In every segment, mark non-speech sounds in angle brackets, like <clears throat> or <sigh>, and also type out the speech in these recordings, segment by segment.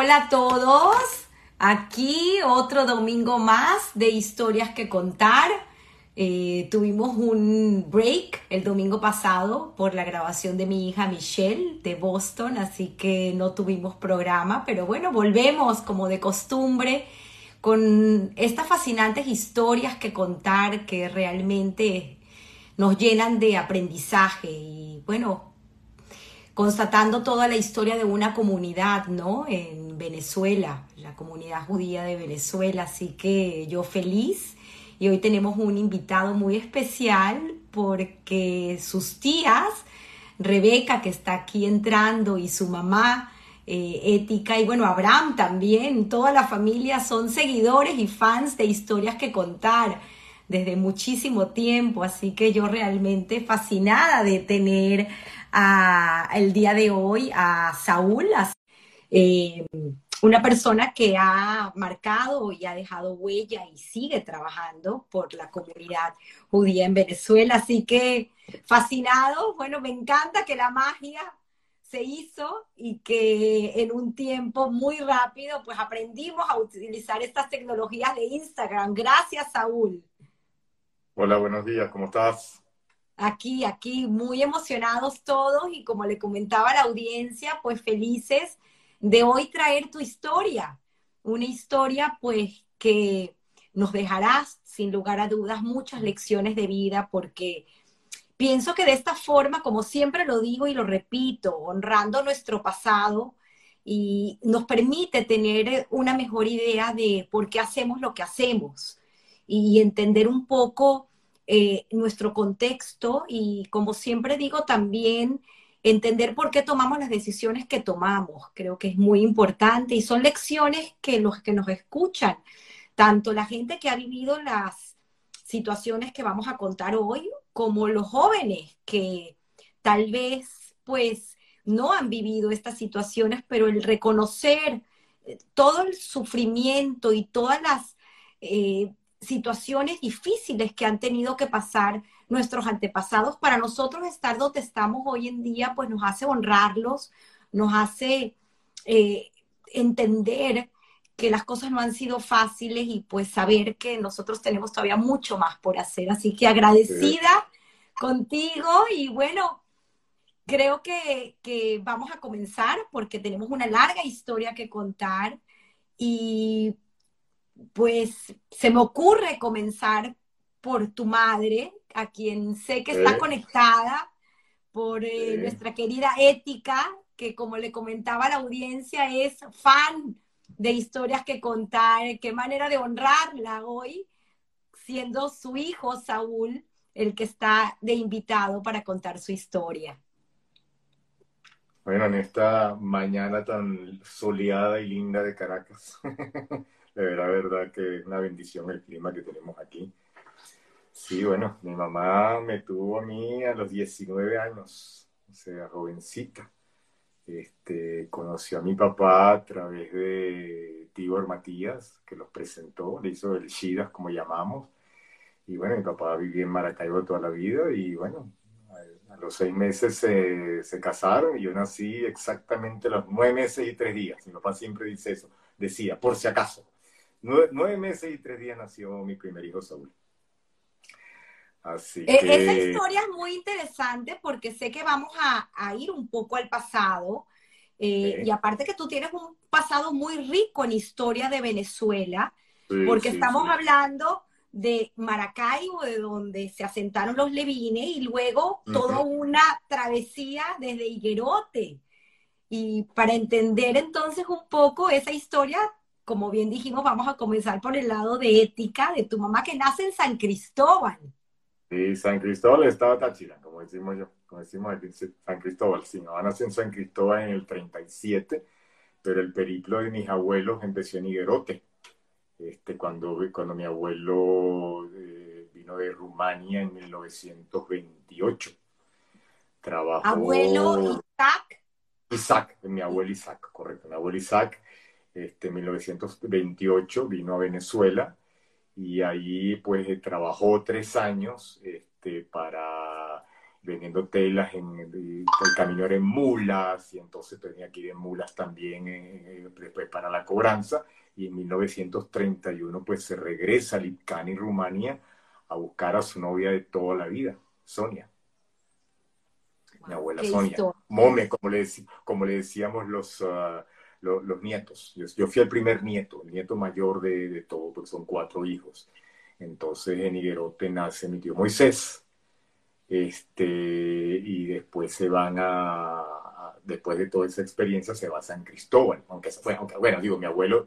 Hola a todos. Aquí otro domingo más de historias que contar. Eh, tuvimos un break el domingo pasado por la grabación de mi hija Michelle de Boston, así que no tuvimos programa, pero bueno, volvemos como de costumbre con estas fascinantes historias que contar que realmente nos llenan de aprendizaje y bueno, constatando toda la historia de una comunidad, ¿no? En Venezuela, la comunidad judía de Venezuela, así que yo feliz. Y hoy tenemos un invitado muy especial porque sus tías, Rebeca que está aquí entrando y su mamá, eh, Ética y bueno, Abraham también, toda la familia son seguidores y fans de historias que contar desde muchísimo tiempo, así que yo realmente fascinada de tener a, el día de hoy a Saúl, eh, una persona que ha marcado y ha dejado huella y sigue trabajando por la comunidad judía en Venezuela. Así que fascinado, bueno, me encanta que la magia se hizo y que en un tiempo muy rápido pues aprendimos a utilizar estas tecnologías de Instagram. Gracias, Saúl. Hola, buenos días, ¿cómo estás? Aquí, aquí, muy emocionados todos y como le comentaba la audiencia, pues felices de hoy traer tu historia, una historia pues que nos dejarás sin lugar a dudas muchas lecciones de vida porque pienso que de esta forma, como siempre lo digo y lo repito, honrando nuestro pasado y nos permite tener una mejor idea de por qué hacemos lo que hacemos y entender un poco eh, nuestro contexto y como siempre digo también entender por qué tomamos las decisiones que tomamos. Creo que es muy importante y son lecciones que los que nos escuchan, tanto la gente que ha vivido las situaciones que vamos a contar hoy, como los jóvenes que tal vez pues no han vivido estas situaciones, pero el reconocer eh, todo el sufrimiento y todas las eh, situaciones difíciles que han tenido que pasar nuestros antepasados, para nosotros estar donde estamos hoy en día, pues nos hace honrarlos, nos hace eh, entender que las cosas no han sido fáciles y pues saber que nosotros tenemos todavía mucho más por hacer. Así que agradecida contigo y bueno, creo que, que vamos a comenzar porque tenemos una larga historia que contar y pues se me ocurre comenzar por tu madre, a quien sé que está conectada, por eh, nuestra querida Ética, que como le comentaba a la audiencia, es fan de historias que contar. Qué manera de honrarla hoy, siendo su hijo Saúl el que está de invitado para contar su historia. Bueno, en esta mañana tan soleada y linda de Caracas, <laughs> de verdad, verdad que es una bendición el clima que tenemos aquí. Sí, bueno, mi mamá me tuvo a mí a los 19 años, o sea, jovencita. Este, conoció a mi papá a través de Tibor Matías, que los presentó, le hizo el Shidas, como llamamos. Y bueno, mi papá vivía en Maracaibo toda la vida y bueno, a, los seis meses se, se, casaron y yo nací exactamente los nueve meses y tres días. Mi papá siempre dice eso, decía, por si acaso. Nueve, nueve meses y tres días nació mi primer hijo Saúl. Así e, Esa historia es muy interesante porque sé que vamos a, ir un poco al pasado. Eh, y aparte que tú tienes un pasado muy rico en historia de Venezuela, porque estamos hablando de Maracaibo, de donde se asentaron los levines, y luego toda una travesía desde Higuerote. Y para entender entonces un poco esa historia, como bien dijimos, vamos a comenzar por el lado de ética de tu mamá que nace en San Cristóbal. Sí, San Cristóbal estaba Táchira, como decimos yo, como decimos San Cristóbal. Sí, mi mamá nació en San Cristóbal en el 37, pero el periplo de mis abuelos empezó en Higuerote. Este, cuando, cuando mi abuelo eh, vino de Rumania en 1928. Trabajó... Abuelo Isaac. Isaac, mi abuelo Isaac, correcto. Mi abuelo Isaac, este, en 1928 vino a Venezuela y ahí pues trabajó tres años este, para vendiendo telas, en, el camino era en mulas, y entonces tenía que ir en mulas también después para la cobranza, y en 1931 pues se regresa a Lipcani, Rumania, a buscar a su novia de toda la vida, Sonia. Mi abuela Sonia. Mome, como le, como le decíamos los, los, nietos. Yo, fui el primer nieto, el nieto mayor de, de todo, porque son cuatro hijos. Entonces en Higuerote nace mi tío Moisés. Este, y después se van a, después de toda esa experiencia, se va a San Cristóbal. Aunque, fue, aunque bueno, digo, mi abuelo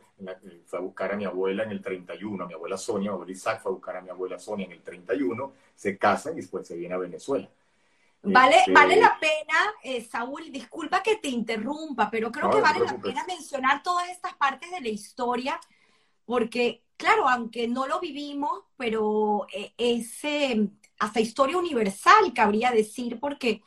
fue a buscar a mi abuela en el 31, a mi abuela Sonia, mi abuelo Isaac fue a buscar a mi abuela Sonia en el 31, se casan y después se viene a Venezuela. Vale, vale la pena, eh, Saúl, disculpa que te interrumpa, pero creo que vale la pena mencionar todas estas partes de la historia, porque, claro, aunque no lo vivimos, pero eh, es hasta historia universal, cabría decir, porque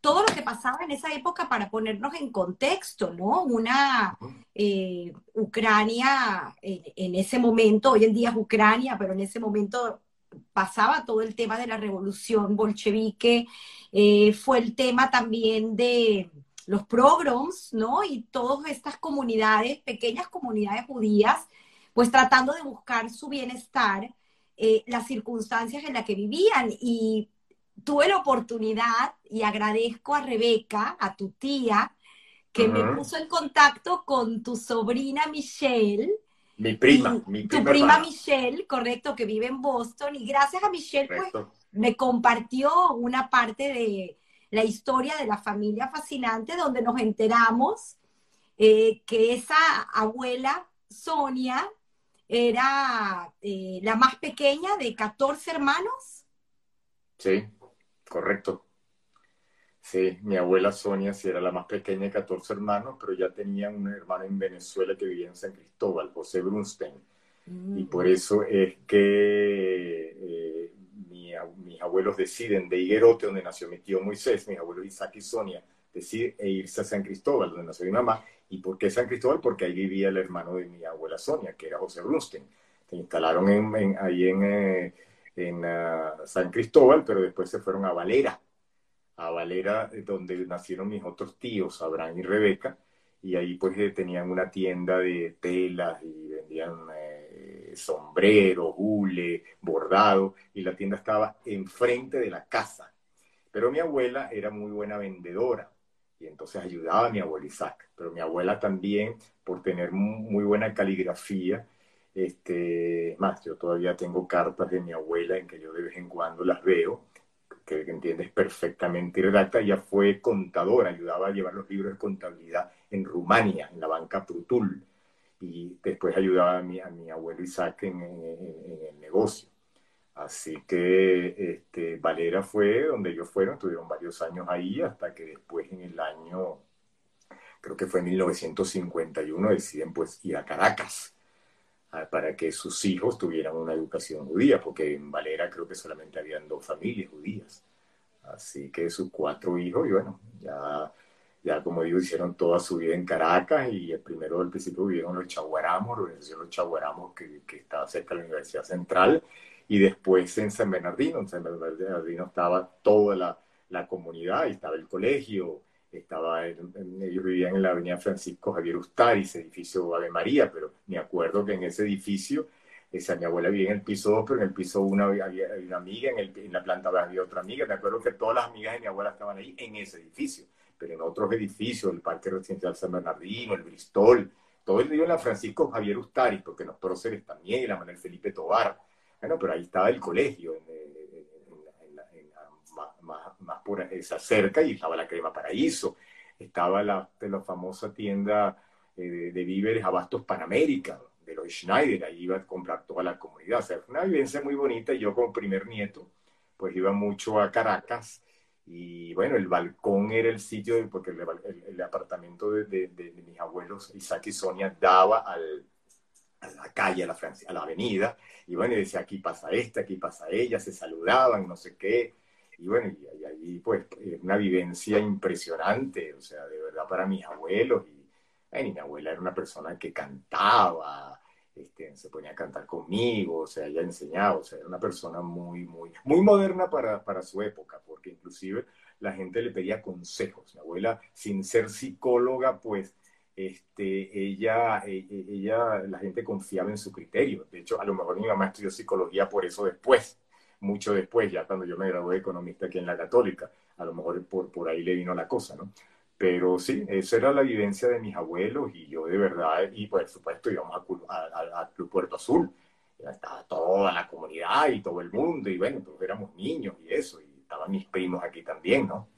todo lo que pasaba en esa época para ponernos en contexto, ¿no? Una eh, Ucrania en, ese momento, hoy en día es Ucrania, pero en ese momento pasaba todo el tema de la revolución bolchevique, eh, fue el tema también de los pogroms, ¿no? Y todas estas comunidades, pequeñas comunidades judías, pues tratando de buscar su bienestar, eh, las circunstancias en las que vivían. Y tuve la oportunidad, y agradezco a Rebeca, a tu tía, que me puso en contacto con tu sobrina Michelle, mi prima, mi prima. Tu prima Michelle, correcto, que vive en Boston. Y gracias a Michelle, pues, me compartió una parte de la historia de la familia fascinante, donde nos enteramos eh, que esa abuela, Sonia, era eh, la más pequeña de 14 hermanos. Sí, correcto. Sí, mi abuela Sonia sí era la más pequeña de 14 hermanos, pero ya tenía un hermano en Venezuela que vivía en San Cristóbal, José Brunstein. Y por mm. eso es que eh, mis abuelos deciden de Higuerote, donde nació mi tío Moisés, mis abuelos Isaac y Sonia, deciden e irse a San Cristóbal, donde nació mi mamá. ¿Y por qué San Cristóbal? Porque ahí vivía el hermano de mi abuela Sonia, que era José Brunstein. Se instalaron en, ahí en, eh, en ah, San Cristóbal, pero después se fueron a Valera a Valera, eh, donde nacieron mis otros tíos, Abraham y Rebeca, y ahí pues eh, tenían una tienda de telas y vendían eh, sombreros, hule, bordado, y la tienda estaba enfrente de la casa. Pero mi abuela era muy buena vendedora, y entonces ayudaba a mi abuela Isaac. Pero mi abuela también, por tener muy buena caligrafía, este, más, yo todavía tengo cartas de mi abuela en que yo de vez en cuando las veo, que, entiendes perfectamente y redacta, ella fue contadora, ayudaba a llevar los libros de contabilidad en Rumania, en la banca Prutul, y después ayudaba a mi, a mi abuelo Isaac en, el negocio. Así que este, Valera fue donde ellos fueron, estuvieron varios años ahí, hasta que después en el año, creo que fue en 1951, deciden pues ir a Caracas para que sus hijos tuvieran una educación judía, porque en Valera creo que solamente habían dos familias judías. Así que sus cuatro hijos, y bueno, ya, ya como digo, hicieron toda su vida en Caracas y el primero del principio vivieron los Chaguaramos, la organización Los Chaguaramos que, que estaba cerca de la Universidad Central, y después en San Bernardino, en San Bernardino estaba toda la, la comunidad, y estaba el colegio, estaba ellos vivían en la avenida Francisco Javier Ustari, ese edificio Ave María, pero me acuerdo que en ese edificio, esa, mi abuela vivía en el piso 2, pero en el piso 1 había, una amiga, en, el, en la planta había otra amiga, me acuerdo que todas las amigas de mi abuela estaban ahí en ese edificio, pero en otros edificios, el Parque Residencial San Bernardino, el Bristol, todo el día en la Francisco Javier Ustari, porque los próceres también, la Manuel Felipe Tobar, bueno, pero ahí estaba el colegio, en, más, por esa cerca y estaba la Crema Paraíso, estaba la, la famosa tienda eh, de, víveres Abastos Panamérica, de los Schneider, ahí iba a comprar toda la comunidad. O sea, fue una vivencia muy bonita. Yo como primer nieto, pues iba mucho a Caracas. Y bueno, el balcón era el sitio, porque el, apartamento de, mis abuelos, Isaac y Sonia, daba al, a la calle, a la, a la avenida, y bueno, y decía, aquí pasa esta, aquí pasa ella, se saludaban, no sé qué, y bueno, y, ahí pues eh, una vivencia impresionante, o sea, de verdad para mis abuelos. Y, mi abuela era una persona que cantaba, este, se ponía a cantar conmigo, o sea, ella enseñaba, o sea, era una persona muy, muy, muy moderna para, para su época, porque inclusive la gente le pedía consejos. Mi abuela, sin ser psicóloga, pues este, ella, e, e, ella, la gente confiaba en su criterio. De hecho, a lo mejor mi mamá estudió psicología por eso después, mucho después, ya cuando yo me gradué de economista aquí en la católica. A lo mejor por, por ahí le vino la cosa, ¿no? Pero sí, esa era la vivencia de mis abuelos y yo de verdad, y por supuesto íbamos a, Club Puerto Azul, estaba toda la comunidad y todo el mundo, y bueno, todos éramos niños y eso, y estaban mis primos aquí también, ¿no?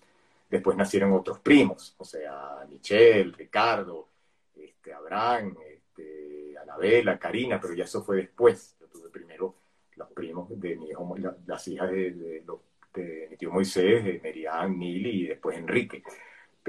Después nacieron otros primos, o sea, Michelle, Ricardo, este, Abraham, este, Anabela, Karina, pero ya eso fue después. Yo tuve primero los primos de mi hijo, las hijas de, de, mi tío Moisés, de Merian, Mili y después Enrique.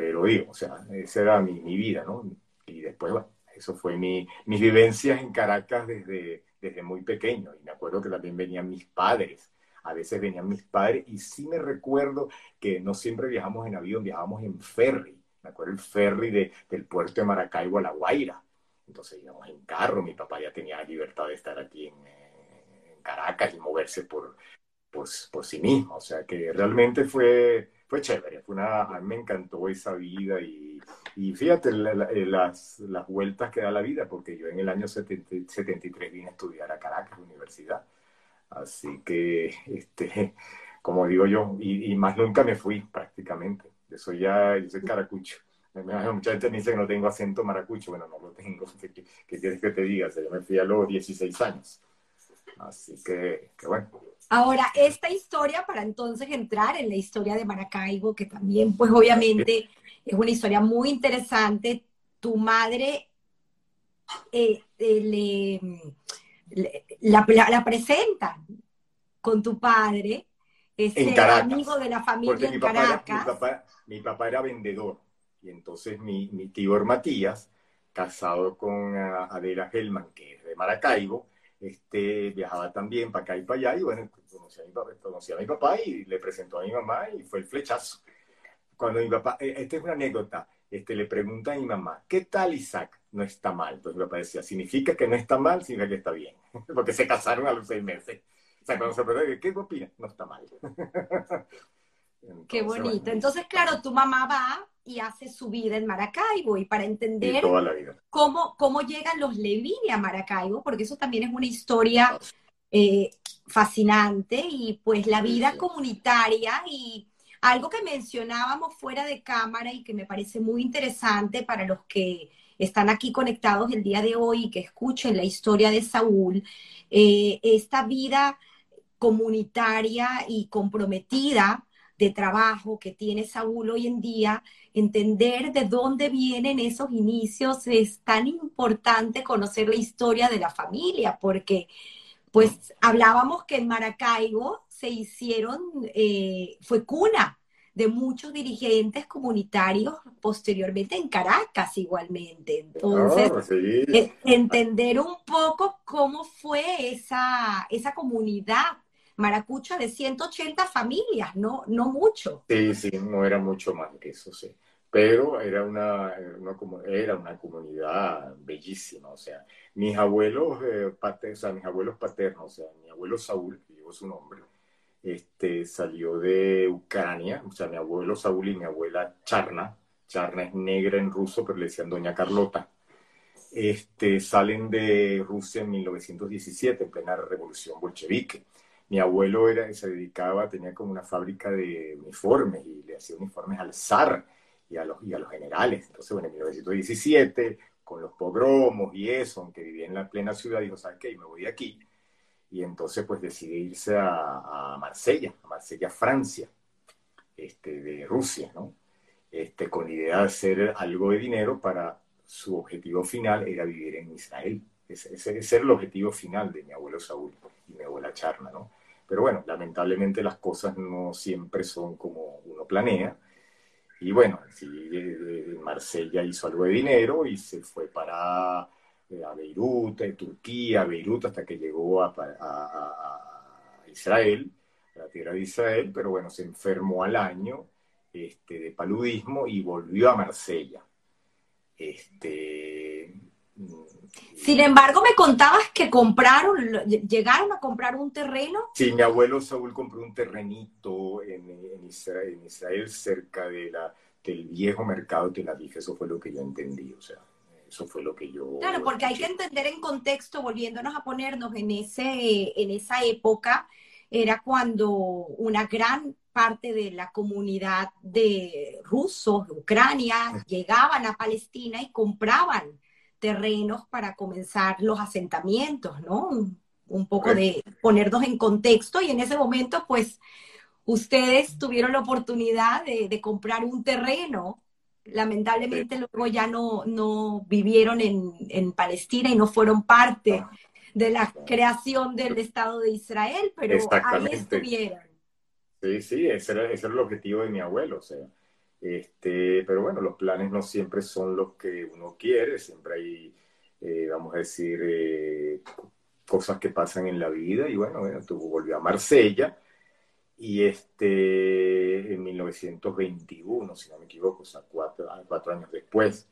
Pero digo, o sea, esa era mi, mi vida, ¿no? Y después, bueno, eso fue mi, mis vivencias en Caracas desde, desde muy pequeño. Y me acuerdo que también venían mis padres. A veces venían mis padres y sí me recuerdo que no siempre viajamos en avión, viajábamos en ferry. Me acuerdo el ferry de, del puerto de Maracaibo a La Guaira. Entonces íbamos en carro, mi papá ya tenía libertad de estar aquí en, en Caracas y moverse por, por, por sí mismo. O sea que realmente fue fue chévere, fue una, a mí me encantó esa vida y, y fíjate eh, las, las vueltas que da la vida, porque yo en el año 73 vine a estudiar a Caracas, universidad. Así que, este, como digo yo, y, más nunca me fui prácticamente. Yo soy ya, yo soy caracucho. Mucha gente me dice que no tengo acento maracucho. Bueno, no lo tengo. ¿Qué, quieres que te diga? yo me fui a los 16 años. Así que, que bueno. Ahora, esta historia, para entonces entrar en la historia de Maracaibo, que también, pues obviamente es una historia muy interesante, tu madre eh, eh, le, la, presenta con tu padre, ese amigo de la familia en Caracas. mi, papá, era vendedor, y entonces mi, mi tío Matías, casado con ah, Adela Hellman, que es de Maracaibo, este, viajaba también para acá y para allá, y bueno, conocí a, mi papá, conocí a mi papá y le presentó a mi mamá y fue el flechazo. Cuando mi papá, eh, esta es una anécdota, este, le pregunta a mi mamá, ¿qué tal Isaac? No está mal. Entonces mi papá decía, significa que no está mal, significa que está bien, <laughs> porque se casaron a los seis meses. O sea, cuando se pregunta, ¿qué opina? No está mal. <laughs> Qué bonito. Entonces, claro, tu mamá va y hace su vida en Maracaibo. Y para entender Cómo, cómo llegan los Levini a Maracaibo, porque eso también es una historia eh, fascinante y pues la vida comunitaria y algo que mencionábamos fuera de cámara y que me parece muy interesante para los que están aquí conectados el día de hoy y que escuchen la historia de Saúl, eh, esta vida comunitaria y comprometida de trabajo que tiene Saúl hoy en día, entender de dónde vienen esos inicios, es tan importante conocer la historia de la familia, porque pues hablábamos que en Maracaibo se hicieron, eh, fue cuna de muchos dirigentes comunitarios posteriormente en Caracas igualmente. Entonces, oh, entender un poco cómo fue esa, esa comunidad maracucha de 180 familias, no, no mucho. Sí, sí, no era mucho más que eso, sí. Pero era una, era una comunidad bellísima, o sea, mis abuelos, eh, paternos, o sea, mis abuelos paternos, o sea, mi abuelo Saúl, que llevo su nombre, este, salió de Ucrania, o sea, mi abuelo Saúl y mi abuela Charna, Charna es negra en ruso, pero le decían Doña Carlota, este, salen de Rusia en 1917, en plena revolución bolchevique mi abuelo era, se dedicaba, tenía como una fábrica de uniformes y le hacía uniformes al zar y a los, y a los generales. Entonces, bueno, en 1917, con los pogromos y eso, aunque vivía en la plena ciudad, dijo, ¿sabes qué? Me voy de aquí. Y entonces, pues, decide irse a, a Marsella, a Marsella, Francia, este, de Rusia, ¿no? Este, con la idea de hacer algo de dinero para su objetivo final era vivir en Israel. Ese, ese era el objetivo final de mi abuelo Saúl y mi abuela Charna, ¿no? Pero bueno, lamentablemente las cosas no siempre son como uno planea. Y bueno, sí, Marsella hizo algo de dinero y se fue para eh, a Beirut, a Turquía, a Beirut, hasta que llegó a, a, Israel, a la tierra de Israel, pero bueno, se enfermó al año este, de paludismo y volvió a Marsella. Este, Sin embargo, me contabas que compraron, llegaron a comprar un terreno. Sí, mi abuelo Saúl compró un terrenito en, Israel, cerca de la, del viejo mercado de Tel Aviv. Eso fue lo que yo entendí, o sea, eso fue lo que yo... Claro, porque hay que entender en contexto, volviéndonos a ponernos en, ese, en esa época, era cuando una gran parte de la comunidad de rusos de Ucrania llegaban a Palestina y compraban terrenos para comenzar los asentamientos, ¿no? Un, poco de ponernos en contexto y en ese momento, pues, ustedes tuvieron la oportunidad de, comprar un terreno. Lamentablemente luego ya no, no vivieron en, en, Palestina y no fueron parte de la creación del Estado de Israel, pero ahí estuvieron. Sí, sí, ese era, ese era el objetivo de mi abuelo, o sea, este, pero bueno, los planes no siempre son los que uno quiere, siempre hay, eh, vamos a decir, eh, cosas que pasan en la vida. Y bueno, bueno, tú volvió a Marsella y este, en 1921, si no me equivoco, o sea, cuatro, cuatro años después.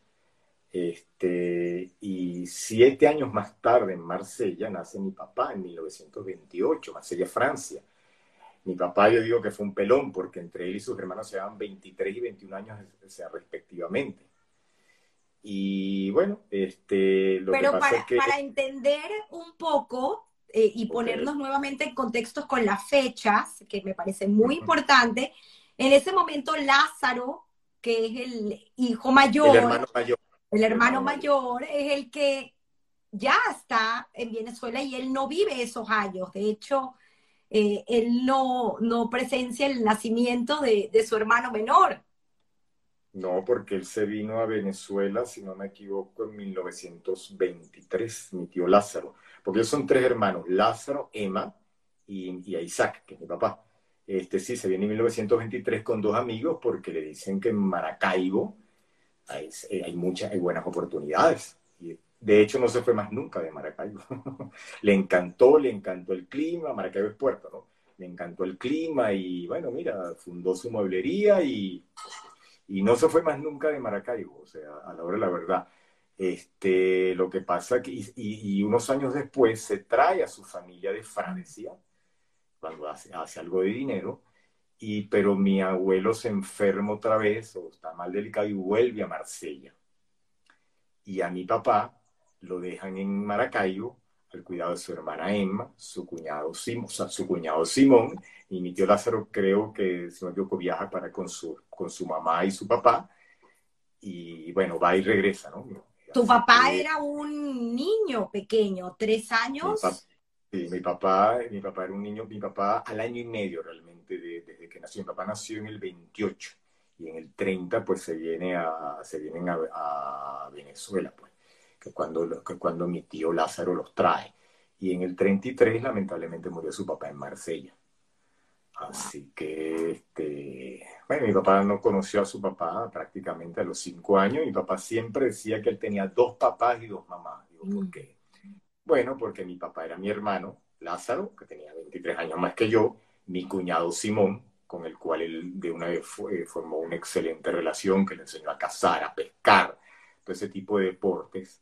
Este, y siete años más tarde en Marsella nace mi papá en 1928, Marsella, Francia. Mi papá yo digo que fue un pelón porque entre él y sus hermanos se llevaban 23 y 21 años o sea, respectivamente. Y bueno, este, lo Pero que pasa para, es que... para entender un poco eh, y ponernos nuevamente en contextos con las fechas, que me parece muy importante, en ese momento Lázaro, que es el hijo mayor, el hermano mayor, el hermano mayor es el que ya está en Venezuela y él no vive esos años. De hecho, eh, él no, no presencia el nacimiento de, su hermano menor. No, porque él se vino a Venezuela, si no me equivoco, en 1923, mi tío Lázaro. Porque son tres hermanos, Lázaro, Emma y, Isaac, que es mi papá. Este sí, se viene en 1923 con dos amigos porque le dicen que en Maracaibo hay, hay muchas, hay buenas oportunidades. De hecho, no se fue más nunca de Maracaibo. <laughs> le encantó, le encantó el clima. Maracaibo es puerto, ¿no? Le encantó el clima y, bueno, mira, fundó su mueblería y, y no se fue más nunca de Maracaibo, o sea, a la hora de la verdad. Este, lo que pasa que, y, unos años después se trae a su familia de Francia, cuando hace, hace algo de dinero, y, pero mi abuelo se enferma otra vez, o está mal delicado, y vuelve a Marsella. Y a mi papá lo dejan en Maracaibo al cuidado de su hermana Emma, su cuñado Simón, o sea, su cuñado Simón, y mi tío Lázaro creo que, si no me equivoco, viaja para con su, con su mamá y su papá, y bueno, va y regresa, ¿no? Tu papá era un niño pequeño, tres años. sí, mi papá, mi papá era un niño, mi papá al año y medio realmente desde que nació. Mi papá nació en el 28 y en el 30 pues se, viene a, se vienen a, a Venezuela, pues que cuando, que cuando mi tío Lázaro los trae. Y en el 33 lamentablemente murió su papá en Marsella. Así que, este, bueno, mi papá no conoció a su papá prácticamente a los cinco años. Mi papá siempre decía que él tenía dos papás y dos mamás. Digo, ¿por mm. qué? Bueno, porque mi papá era mi hermano, Lázaro, que tenía 23 años más que yo, mi cuñado Simón, con el cual él de una vez formó una excelente relación, que le enseñó a cazar, a pescar, todo ese tipo de deportes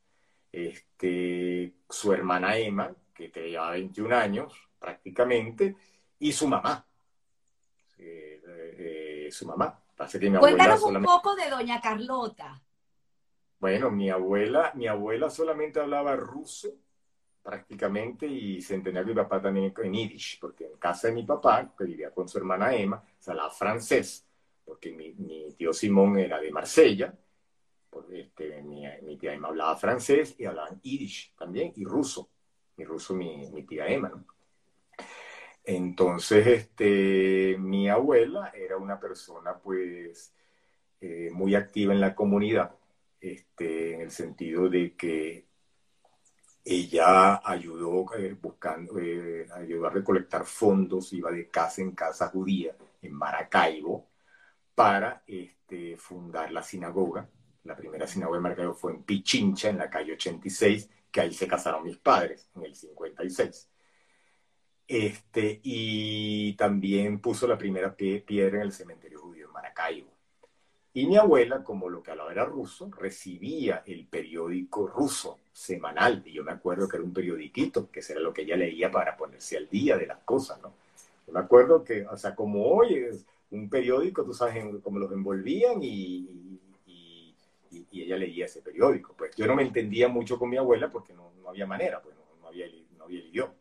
este, su hermana Emma, que tenía 21 años prácticamente, y su mamá. Eh, eh, su mamá. Cuéntanos un poco de doña Carlota. Bueno, mi abuela, mi abuela solamente hablaba ruso prácticamente y se entendía que mi papá también en yiddish, porque en casa de mi papá, que vivía con su hermana Emma, se hablaba francés, porque mi, mi tío Simón era de Marsella, este, mi, mi, tía Emma hablaba francés y hablaban yiddish también y ruso. Mi ruso, mi, mi tía Emma, Entonces, este, mi abuela era una persona, pues, eh, muy activa en la comunidad, este, en el sentido de que ella ayudó eh, buscando, eh, ayudó a recolectar fondos, iba de casa en casa judía en Maracaibo para este, fundar la sinagoga la primera sinagoga de Maracaibo fue en Pichincha, en la calle 86, que ahí se casaron mis padres, en el 56. Este, y también puso la primera piedra en el cementerio judío en Maracaibo. Y mi abuela, como lo que hablaba era ruso, recibía el periódico ruso semanal. Y yo me acuerdo que era un periodiquito, que era lo que ella leía para ponerse al día de las cosas, ¿no? Yo me acuerdo que, o sea, como hoy es un periódico, tú sabes cómo los envolvían y, y, ella leía ese periódico. Pues yo no me entendía mucho con mi abuela porque no, no había manera, pues no, había, no había el idioma.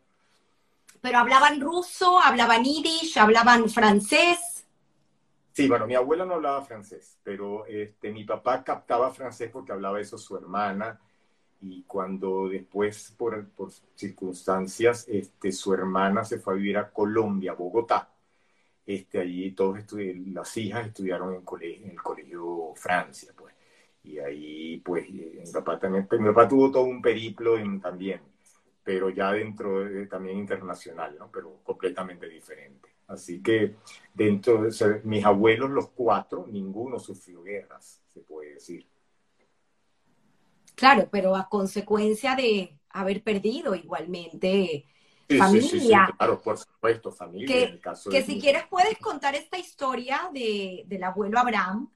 Pero hablaban ruso, hablaban yiddish, hablaban francés. Sí, bueno, mi abuela no hablaba francés, pero este, mi papá captaba francés porque hablaba eso su hermana y cuando después, por, por circunstancias, este, su hermana se fue a vivir a Colombia, Bogotá, este, allí todos las hijas estudiaron en, colegio, en el colegio Francia. Y ahí, pues, eh, mi papá también, pues, mi papá tuvo todo un periplo en, también, pero ya dentro de, también internacional, ¿no? Pero completamente diferente. Así que dentro de mis abuelos, los cuatro, ninguno sufrió guerras, se puede decir. Claro, pero a consecuencia de haber perdido igualmente familia. claro, por supuesto, familia. Que, en caso que si quieres puedes contar esta historia de, del abuelo Abraham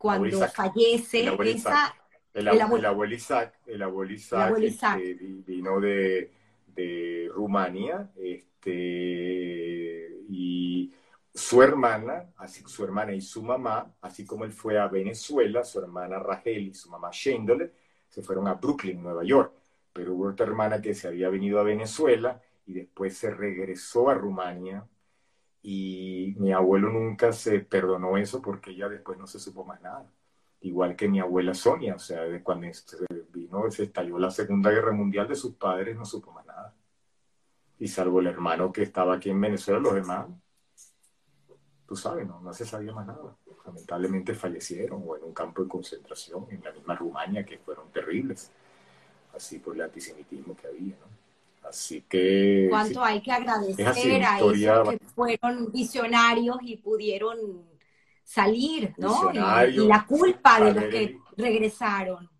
cuando fallece. El abuelo, Isaac, el, abuelo, Isaac, el abuelo Isaac, este, vino de, de Rumania, este, y su hermana, así su hermana y su mamá, así como él fue a Venezuela, su hermana Rachel y su mamá Shendole, se fueron a Brooklyn, Nueva York. Pero hubo otra hermana que se había venido a Venezuela y después se regresó a Rumania y mi abuelo nunca se perdonó eso porque ella después no se supo más nada. Igual que mi abuela Sonia, o sea, de cuando vino, se estalló la Segunda Guerra Mundial de sus padres, no supo más nada y salvo el hermano que estaba aquí en Venezuela, los demás, tú sabes, no, no se sabía más nada. Lamentablemente fallecieron o en un campo de concentración, en la misma Rumania, que fueron terribles, así por el antisemitismo que había, ¿no? Así que... ¿Cuánto hay que agradecer a esos que fueron visionarios y pudieron salir, ¿no? Y, y, la culpa de los que regresaron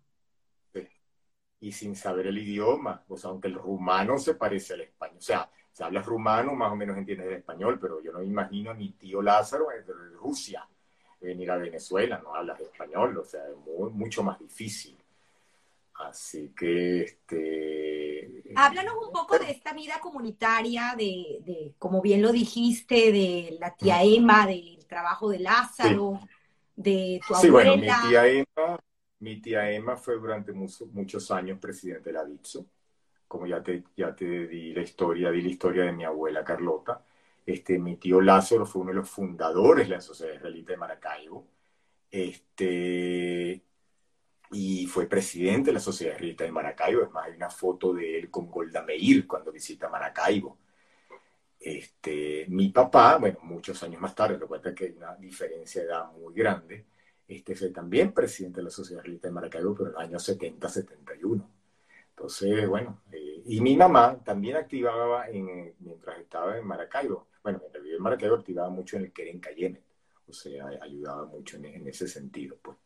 y sin saber el idioma, o sea, aunque el rumano se parece al español, o sea, si hablas rumano más o menos entiendes el español, pero yo no me imagino a mi tío Lázaro de Rusia venir a Venezuela, no hablas español, o sea, es mucho más difícil. Así que, este... Háblanos un poco de esta vida comunitaria, de, de como bien lo dijiste, de la tía Emma, del trabajo de Lázaro, de tu abuela. Sí, bueno, mi tía Emma mi tía Emma fue durante muchos años presidente de la DIPSO, como ya te, ya te di la historia, di la historia de mi abuela Carlota. Este, mi tío Lázaro fue uno de los fundadores de la Sociedad Israelita de Maracaibo. Este, y fue presidente de la Sociedad Israelita de Maracaibo. Es más, hay una foto de él con Golda Meir cuando visita Maracaibo. Este, mi papá, bueno, muchos años más tarde, lo que hay una diferencia de edad muy grande, este fue también presidente de la Sociedad Realista de Maracaibo, pero en los años 70-71. Entonces, bueno, eh, y mi mamá también activaba en, mientras estaba en Maracaibo, bueno, mientras vivía en Maracaibo activaba mucho en el Keren Cayenne, o sea, ayudaba mucho en, ese sentido, pues.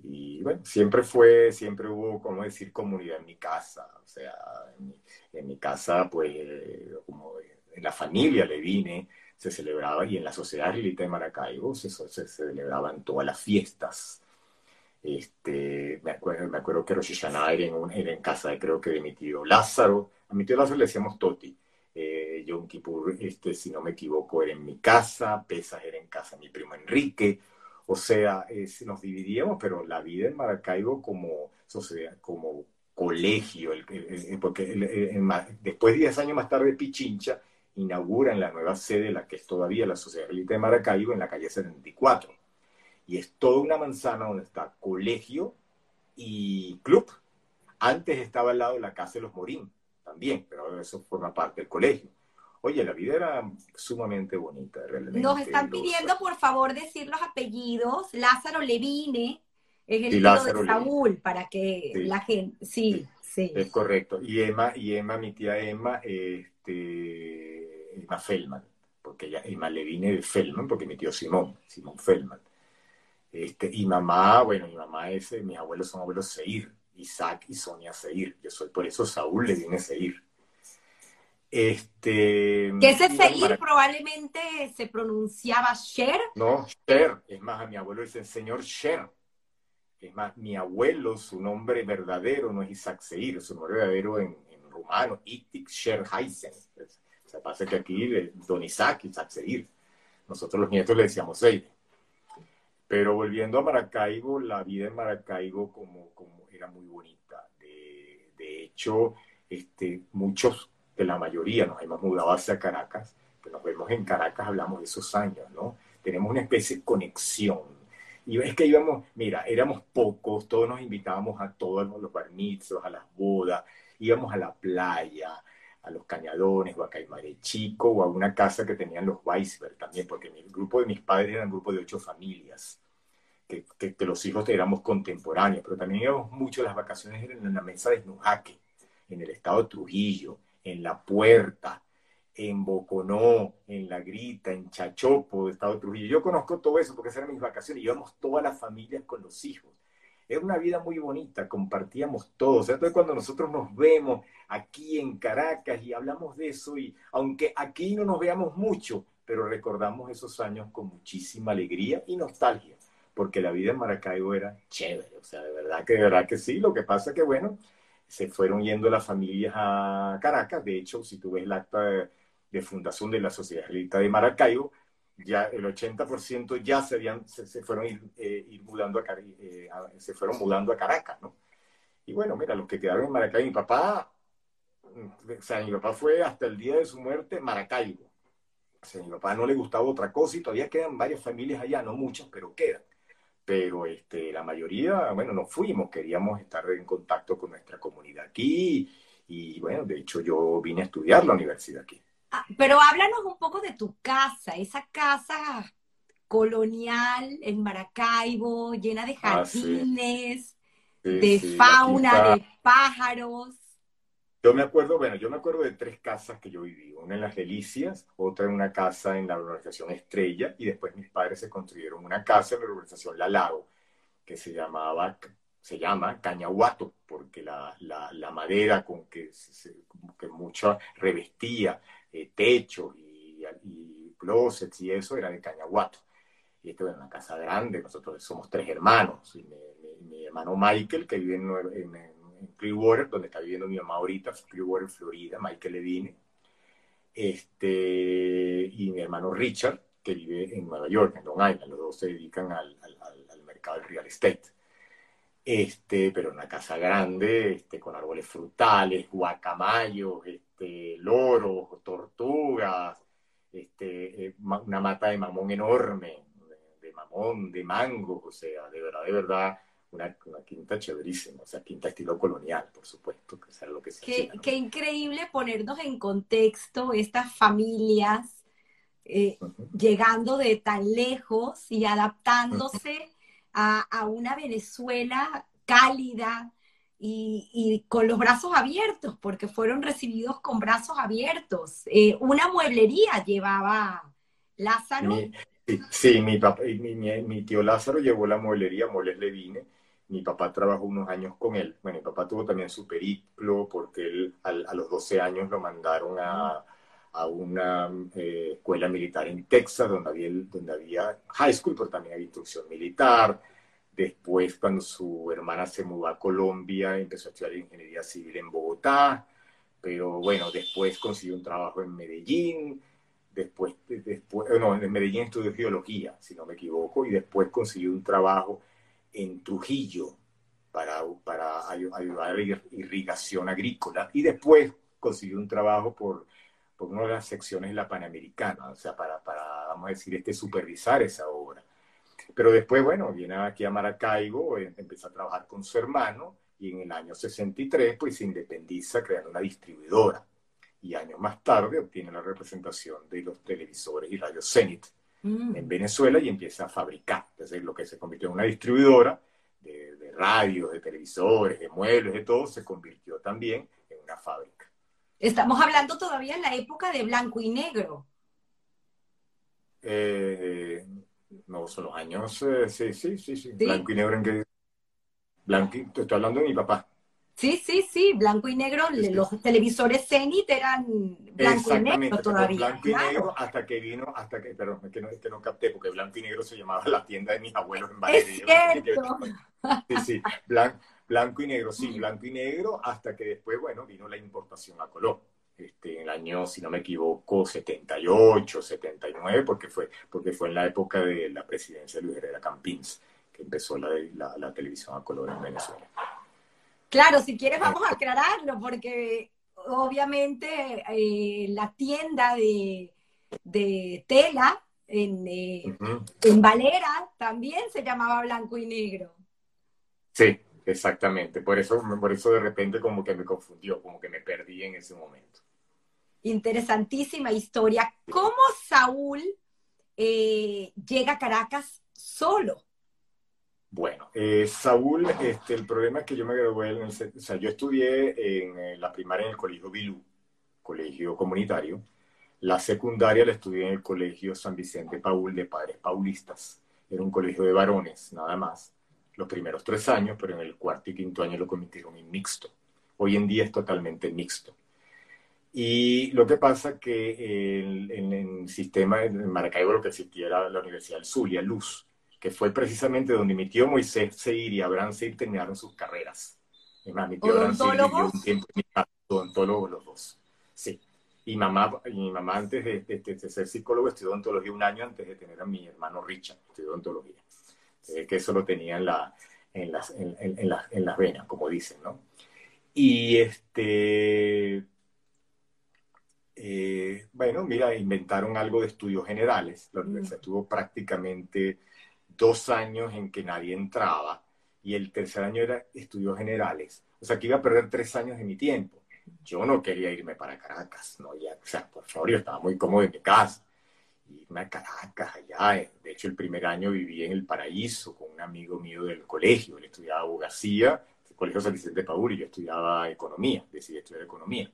Y bueno, siempre fue, siempre hubo, como decir, comunidad en mi casa, o sea, en mi, en mi casa, pues, como en la familia le vine, se celebraba, y en la Sociedad Israelita de Maracaibo se, se, celebraban todas las fiestas. Este, me, acuerdo, me acuerdo que Rosh Hashanah era en, era en casa, de, creo que de mi tío Lázaro. A mi tío Lázaro le decíamos Toti. Eh, Yom Kippur, este, si no me equivoco, era en mi casa. Pesas era en casa de mi primo Enrique. O sea, nos dividíamos, pero la vida en Maracaibo como sociedad, como colegio, porque después, 10 años más tarde, Pichincha, inauguran la nueva sede, la que es todavía la Sociedad Elite de Maracaibo, en la calle 74. Y es toda una manzana donde está colegio y club. Antes estaba al lado la Casa de los Morín, también, pero eso forma parte del colegio. Oye, la vida era sumamente bonita, realmente. Nos están pidiendo, por favor, decir los apellidos. Lázaro Levine es el hijo de Saúl, para que la gente... Sí, sí, Es correcto. Y Emma, y Emma, mi tía Emma, este Emma Feldman, porque ella, Emma le vine de Feldman, porque mi tío Simón, Simón Feldman. Este, y mamá, bueno, mi mamá es, mis abuelos son abuelos Seir, Isaac y Sonia Seir. Yo soy por eso Saúl le viene Seir. Este, que ese seguir probablemente se pronunciaba Sher. No, Sher. Es más, a mi abuelo dice señor Sher. Es más, mi abuelo, su nombre verdadero no es Isaac Seir, su nombre verdadero en, en rumano, Itik Sherheisen. O sea, pasa que aquí Don Isaac, Isaac Seir. Nosotros los nietos le decíamos Seir. Pero volviendo a Maracaibo, la vida en Maracaibo como, como era muy bonita. De, de hecho, este, muchos de la mayoría nos hemos mudado hacia Caracas, que nos vemos en Caracas, hablamos de esos años, ¿no? Tenemos una especie de conexión y es que íbamos, mira, éramos pocos, todos nos invitábamos a todos los barnizos, a las bodas, íbamos a la playa, a los cañadones, o a Caimare Chico, o a una casa que tenían los Weisberg también, porque el grupo de mis padres era un grupo de ocho familias, que, que, los hijos éramos contemporáneos, pero también íbamos mucho las vacaciones en la mesa de Snujaque, en el estado de Trujillo, en La Puerta, en Boconó, en La Grita, en Chachopo, de Estado de Trujillo. Yo conozco todo eso porque esas eran mis vacaciones. Íbamos todas las familias con los hijos. Era una vida muy bonita, compartíamos todos. Entonces, cuando nosotros nos vemos aquí en Caracas y hablamos de eso, y aunque aquí no nos veamos mucho, pero recordamos esos años con muchísima alegría y nostalgia, porque la vida en Maracaibo era chévere. O sea, de verdad que, de verdad que sí. Lo que pasa que, bueno, se fueron yendo las familias a Caracas. De hecho, si tú ves el acta de, fundación de la Sociedad Israelita de Maracaibo, ya el 80% ya se, habían, se, fueron ir, eh, mudando eh, a, se fueron mudando a Caracas, ¿no? Y bueno, mira, los que quedaron en Maracaibo, mi papá, o sea, mi papá fue hasta el día de su muerte Maracaibo. O sea, a mi papá no le gustaba otra cosa y todavía quedan varias familias allá, no muchas, pero quedan. Pero este, la mayoría, bueno, nos fuimos, queríamos estar en contacto con nuestra comunidad aquí y bueno, de hecho yo vine a estudiar la universidad aquí. Ah, pero háblanos un poco de tu casa, esa casa colonial en Maracaibo, llena de ah, jardines, de fauna, de pájaros. Yo me acuerdo, bueno, yo me acuerdo de tres casas que yo viví, una en las Delicias, otra en una casa en la urbanización Estrella, y después mis padres se construyeron una casa en la urbanización La Lago, que se llamaba, se llama Cañahuato, porque la, la, madera con que, se, que mucho revestía eh, techos y, y, closets y eso era de Cañaguato. Y esto era una casa grande, nosotros somos tres hermanos. Y mi, hermano Michael, que vive en, en, Clearwater, donde está viviendo mi mamá ahorita, Clearwater, Florida, Michael Levine. Este, y mi hermano Richard, que vive en Nueva York, en Long Island. Los dos se dedican al, al, al mercado del real estate. Este, pero una casa grande, este, con árboles frutales, guacamayos, este, loros, tortugas, este, eh, una mata de mamón enorme, de, mamón, de mango, o sea, de verdad, de verdad, una, quinta chéverísima, o sea, quinta estilo colonial, por supuesto, que sea lo que se qué, qué increíble ponernos en contexto estas familias eh, llegando de tan lejos y adaptándose a, a una Venezuela cálida, y, con los brazos abiertos, porque fueron recibidos con brazos abiertos. Eh, una mueblería llevaba Lázaro. sí, mi, papá, mi, mi, tío Lázaro llevó la mueblería, Moles Levine. Mi papá trabajó unos años con él. Bueno, mi papá tuvo también su periplo porque él a, los 12 años lo mandaron a, a una eh, escuela militar en Texas, donde había, donde había high school, pero también había instrucción militar Después, cuando su hermana se mudó a Colombia, empezó a estudiar ingeniería civil en Bogotá, pero bueno, después consiguió un trabajo en Medellín, después, después no, en Medellín estudió geología, si no me equivoco, y después consiguió un trabajo en Trujillo para, para ayudar a irrigación agrícola, y después consiguió un trabajo por, por una de las secciones de la Panamericana, o sea, para, para, vamos a decir, este, supervisar esa obra. Pero después, bueno, viene aquí a Maracaibo, eh, empieza a trabajar con su hermano y en el año 63 pues se independiza creando una distribuidora. Y años más tarde obtiene la representación de los televisores y radios Zenit mm. en Venezuela y empieza a fabricar. Entonces lo que se convirtió en una distribuidora de, de radios, de televisores, de muebles, de todo, se convirtió también en una fábrica. Estamos hablando todavía en la época de blanco y negro. Eh, no, son los años, eh, sí, sí, sí, sí, Blanco y negro en que... Blanco, estoy hablando de mi papá. Sí, sí, sí, blanco y negro. Los televisores Zenit eran blanco y negro todavía. Blanco y negro hasta que vino, hasta que, pero es que, no, es que no capté, porque blanco y negro se llamaba la tienda de mis abuelos en Valeria. Es cierto. Sí, sí, <laughs> blanco, blanco y negro, sí, blanco y negro, hasta que después, bueno, vino la importación a color. Este, en el año, si no me equivoco, 78, 79, porque fue, porque fue en la época de la presidencia de Luis Herrera Campins que empezó la, la, la televisión a color en Venezuela. Claro, si quieres vamos a aclararlo, porque obviamente eh, la tienda de, tela en, eh, en Valera también se llamaba blanco y negro. Sí, exactamente. Por eso, por eso de repente como que me confundió, como que me perdí en ese momento. Interesantísima historia. ¿Cómo Saúl eh, llega a Caracas solo? Bueno, eh, Saúl, este, el problema es que yo me gradué en el, o sea, yo estudié en, la primaria en el colegio Bilú, colegio comunitario. La secundaria la estudié en el colegio San Vicente Paul de Padres Paulistas. Era un colegio de varones, nada más. Los primeros tres años, pero en el cuarto y quinto año lo convirtieron en mixto. Hoy en día es totalmente mixto. Y lo que pasa que en el, sistema de Maracaibo lo que existía era la Universidad del Zulia, Luz que fue precisamente donde mi tío Moisés Seir y Abraham Seir terminaron sus carreras. Es más, mi tío Abraham Seir vivió un tiempo en mi casa, odontólogos los dos. Sí. Y mamá, y mi mamá antes de, ser psicólogo estudió odontología un año antes de tener a mi hermano Richard, estudió odontología. Eh, que eso lo tenía en, la, en, las, en, en, las, en las venas, como dicen, ¿no? Y este... Eh, bueno, mira, inventaron algo de estudios generales. La universidad tuvo prácticamente dos años en que nadie entraba y el tercer año era estudios generales. O sea, que iba a perder tres años de mi tiempo. Yo no quería irme para Caracas, ¿no? Ya, o sea, por favor, yo estaba muy cómodo en mi casa. Irme a Caracas, allá. Eh, de hecho, el primer año viví en el paraíso con un amigo mío del colegio. Él estudiaba abogacía, el colegio San Vicente Paul, y yo estudiaba economía, decidí estudiar economía.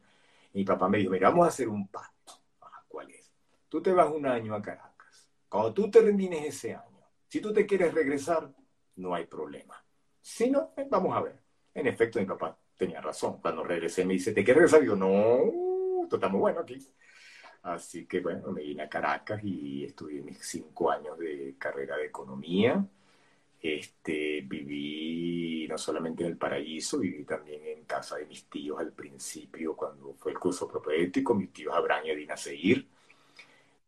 Y mi papá me dijo, mira, vamos a hacer un pacto. Ah, ¿Cuál es? Tú te vas un año a Caracas. Cuando tú termines ese año, si tú te quieres regresar, no hay problema. Si no, eh, vamos a ver. En efecto, mi papá tenía razón. Cuando regresé me dice, ¿te quieres regresar? Y yo, no, esto está muy bueno aquí. Así que bueno, me vine a Caracas y estudié mis cinco años de carrera de economía. Este, viví no solamente en el paraíso, viví también en casa de mis tíos al principio, cuando fue el curso propedéutico, mis tíos Abraham y Dina Seguir.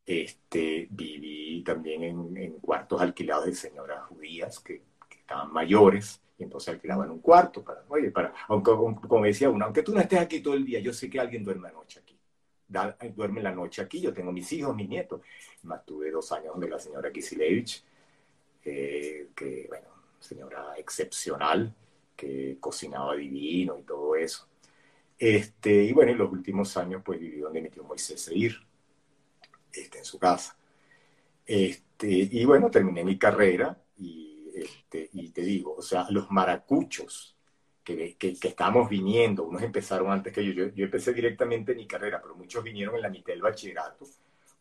Este, viví también en, cuartos alquilados de señoras judías que, estaban mayores y entonces alquilaban un cuarto para, oye, para, aunque, como decía uno, aunque tú no estés aquí todo el día, yo sé que alguien duerme la noche aquí. duerme la noche aquí, yo tengo mis hijos, mis nietos. Más tuve dos años donde la señora Kisilevich, eh, que, bueno, señora excepcional, que cocinaba divino y todo eso. Este, y bueno, en los últimos años, pues viví donde mi tío Moisés Seir, este, en su casa. Este, y bueno, terminé mi carrera y, este, y te digo, o sea, los maracuchos que, que, que viniendo, unos empezaron antes que yo, yo, yo, empecé directamente mi carrera, pero muchos vinieron en la mitad del bachillerato.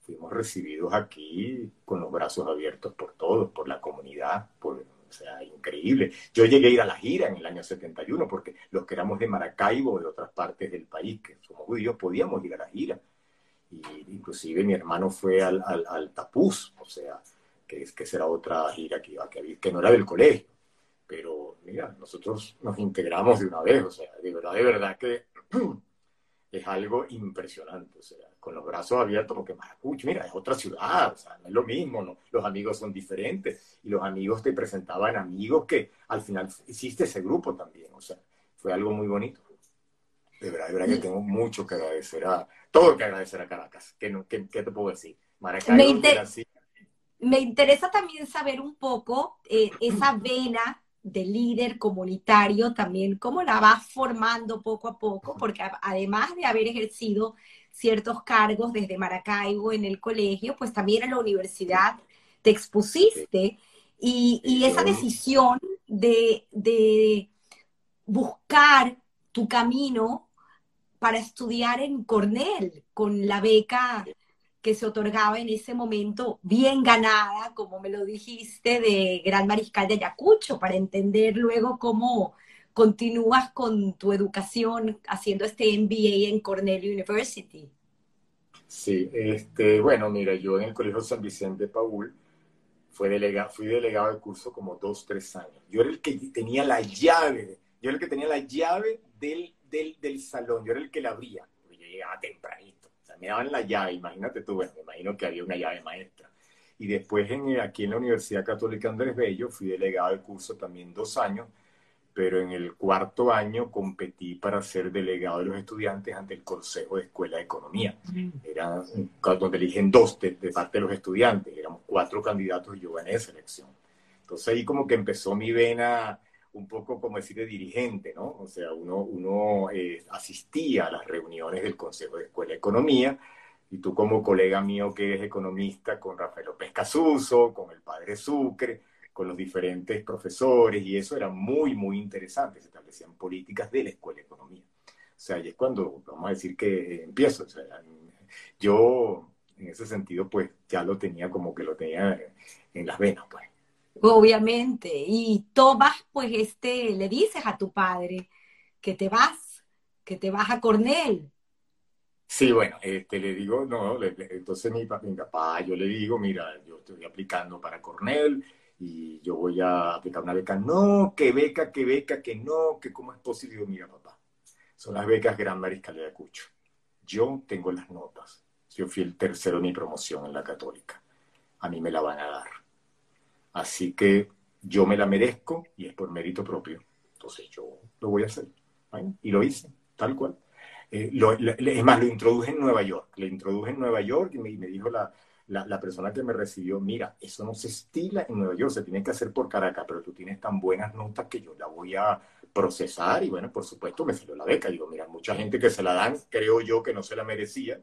Fuimos recibidos aquí con los brazos abiertos por todos, por la comunidad, por, o sea, increíble. Yo llegué a ir a la gira en el año 71 porque los que éramos de Maracaibo o de otras partes del país, que somos judíos, podíamos ir a la gira inclusive mi hermano fue al, al, Tapuz, o sea, que, es, que será otra gira que, iba, que, que no era del colegio. Pero mira, nosotros nos integramos de una vez, o sea, de verdad, de verdad que <clears throat> es algo impresionante, o sea, con los brazos abiertos, porque Maracucho, mira, es otra ciudad, o sea, no es lo mismo, los amigos son diferentes, y los amigos te presentaban amigos que al final hiciste ese grupo también, o sea, fue algo muy bonito. De verdad, de verdad que tengo mucho que agradecer a, todo que agradecer a Caracas. ¿Qué, qué, te puedo decir? Maracaibo, me, interesa también saber un poco eh, esa <clears throat> vena de líder comunitario también, cómo la vas formando poco a poco, porque además de haber ejercido ciertos cargos desde Maracaibo en el colegio, pues también en la universidad te expusiste y, y esa decisión de, de buscar tu camino para estudiar en Cornell con la beca que se otorgaba en ese momento, bien ganada, como me lo dijiste, de Gran Mariscal de Ayacucho, para entender luego cómo, continúas con tu educación haciendo este MBA en Cornell University. Sí, este, bueno, mira, yo en el Colegio San Vicente Paul fui delegado, fui del curso como dos, tres años. Yo era el que tenía la llave, yo era el que tenía la llave del, del, del salón, yo era el que la abría, porque yo llegaba tempranito. O sea, me daban la llave, imagínate tú, bueno, me imagino que había una llave maestra. Y después en, aquí en la Universidad Católica Andrés Bello fui delegado del curso también dos años pero en el cuarto año competí para ser delegado de los estudiantes ante el Consejo de Escuela de Economía. Era donde eligen dos de, parte de los estudiantes, éramos cuatro candidatos y yo gané esa elección. Entonces ahí como que empezó mi vena un poco como decir de dirigente, ¿no? O sea, uno, uno eh, asistía a las reuniones del Consejo de Escuela de Economía y tú como colega mío que es economista con Rafael López Casuso, con el padre Sucre, con los diferentes profesores y eso era muy, muy interesante. Se establecían políticas de la Escuela de Economía. O sea, y es cuando, vamos a decir que empiezo. O sea, yo, en ese sentido, pues ya lo tenía como que lo tenía en las venas, pues. Obviamente. Y tomas, pues, este, le dices a tu padre que te vas, que te vas a Cornell. Sí, bueno, este, le digo, no, entonces mi, mi papá, yo le digo, mira, yo estoy aplicando para Cornell, y yo voy a aplicar una beca. No, que beca, que beca, que no, que cómo es posible. Mira, papá, son las becas Gran Mariscal de Acucho. Yo tengo las notas. Yo fui el tercero de mi promoción en la católica. A mí me la van a dar. Así que yo me la merezco y es por mérito propio. Entonces yo lo voy a hacer. Y lo hice, tal cual. Eh, es más, lo introduje en Nueva York. Le introduje en Nueva York y me dijo la, la, persona que me recibió, mira, eso no se estila en Nueva York, se tiene que hacer por Caracas, pero tú tienes tan buenas notas que yo la voy a procesar y bueno, por supuesto me salió la beca. Digo, mira, mucha gente que se la dan, creo yo que no se la merecía,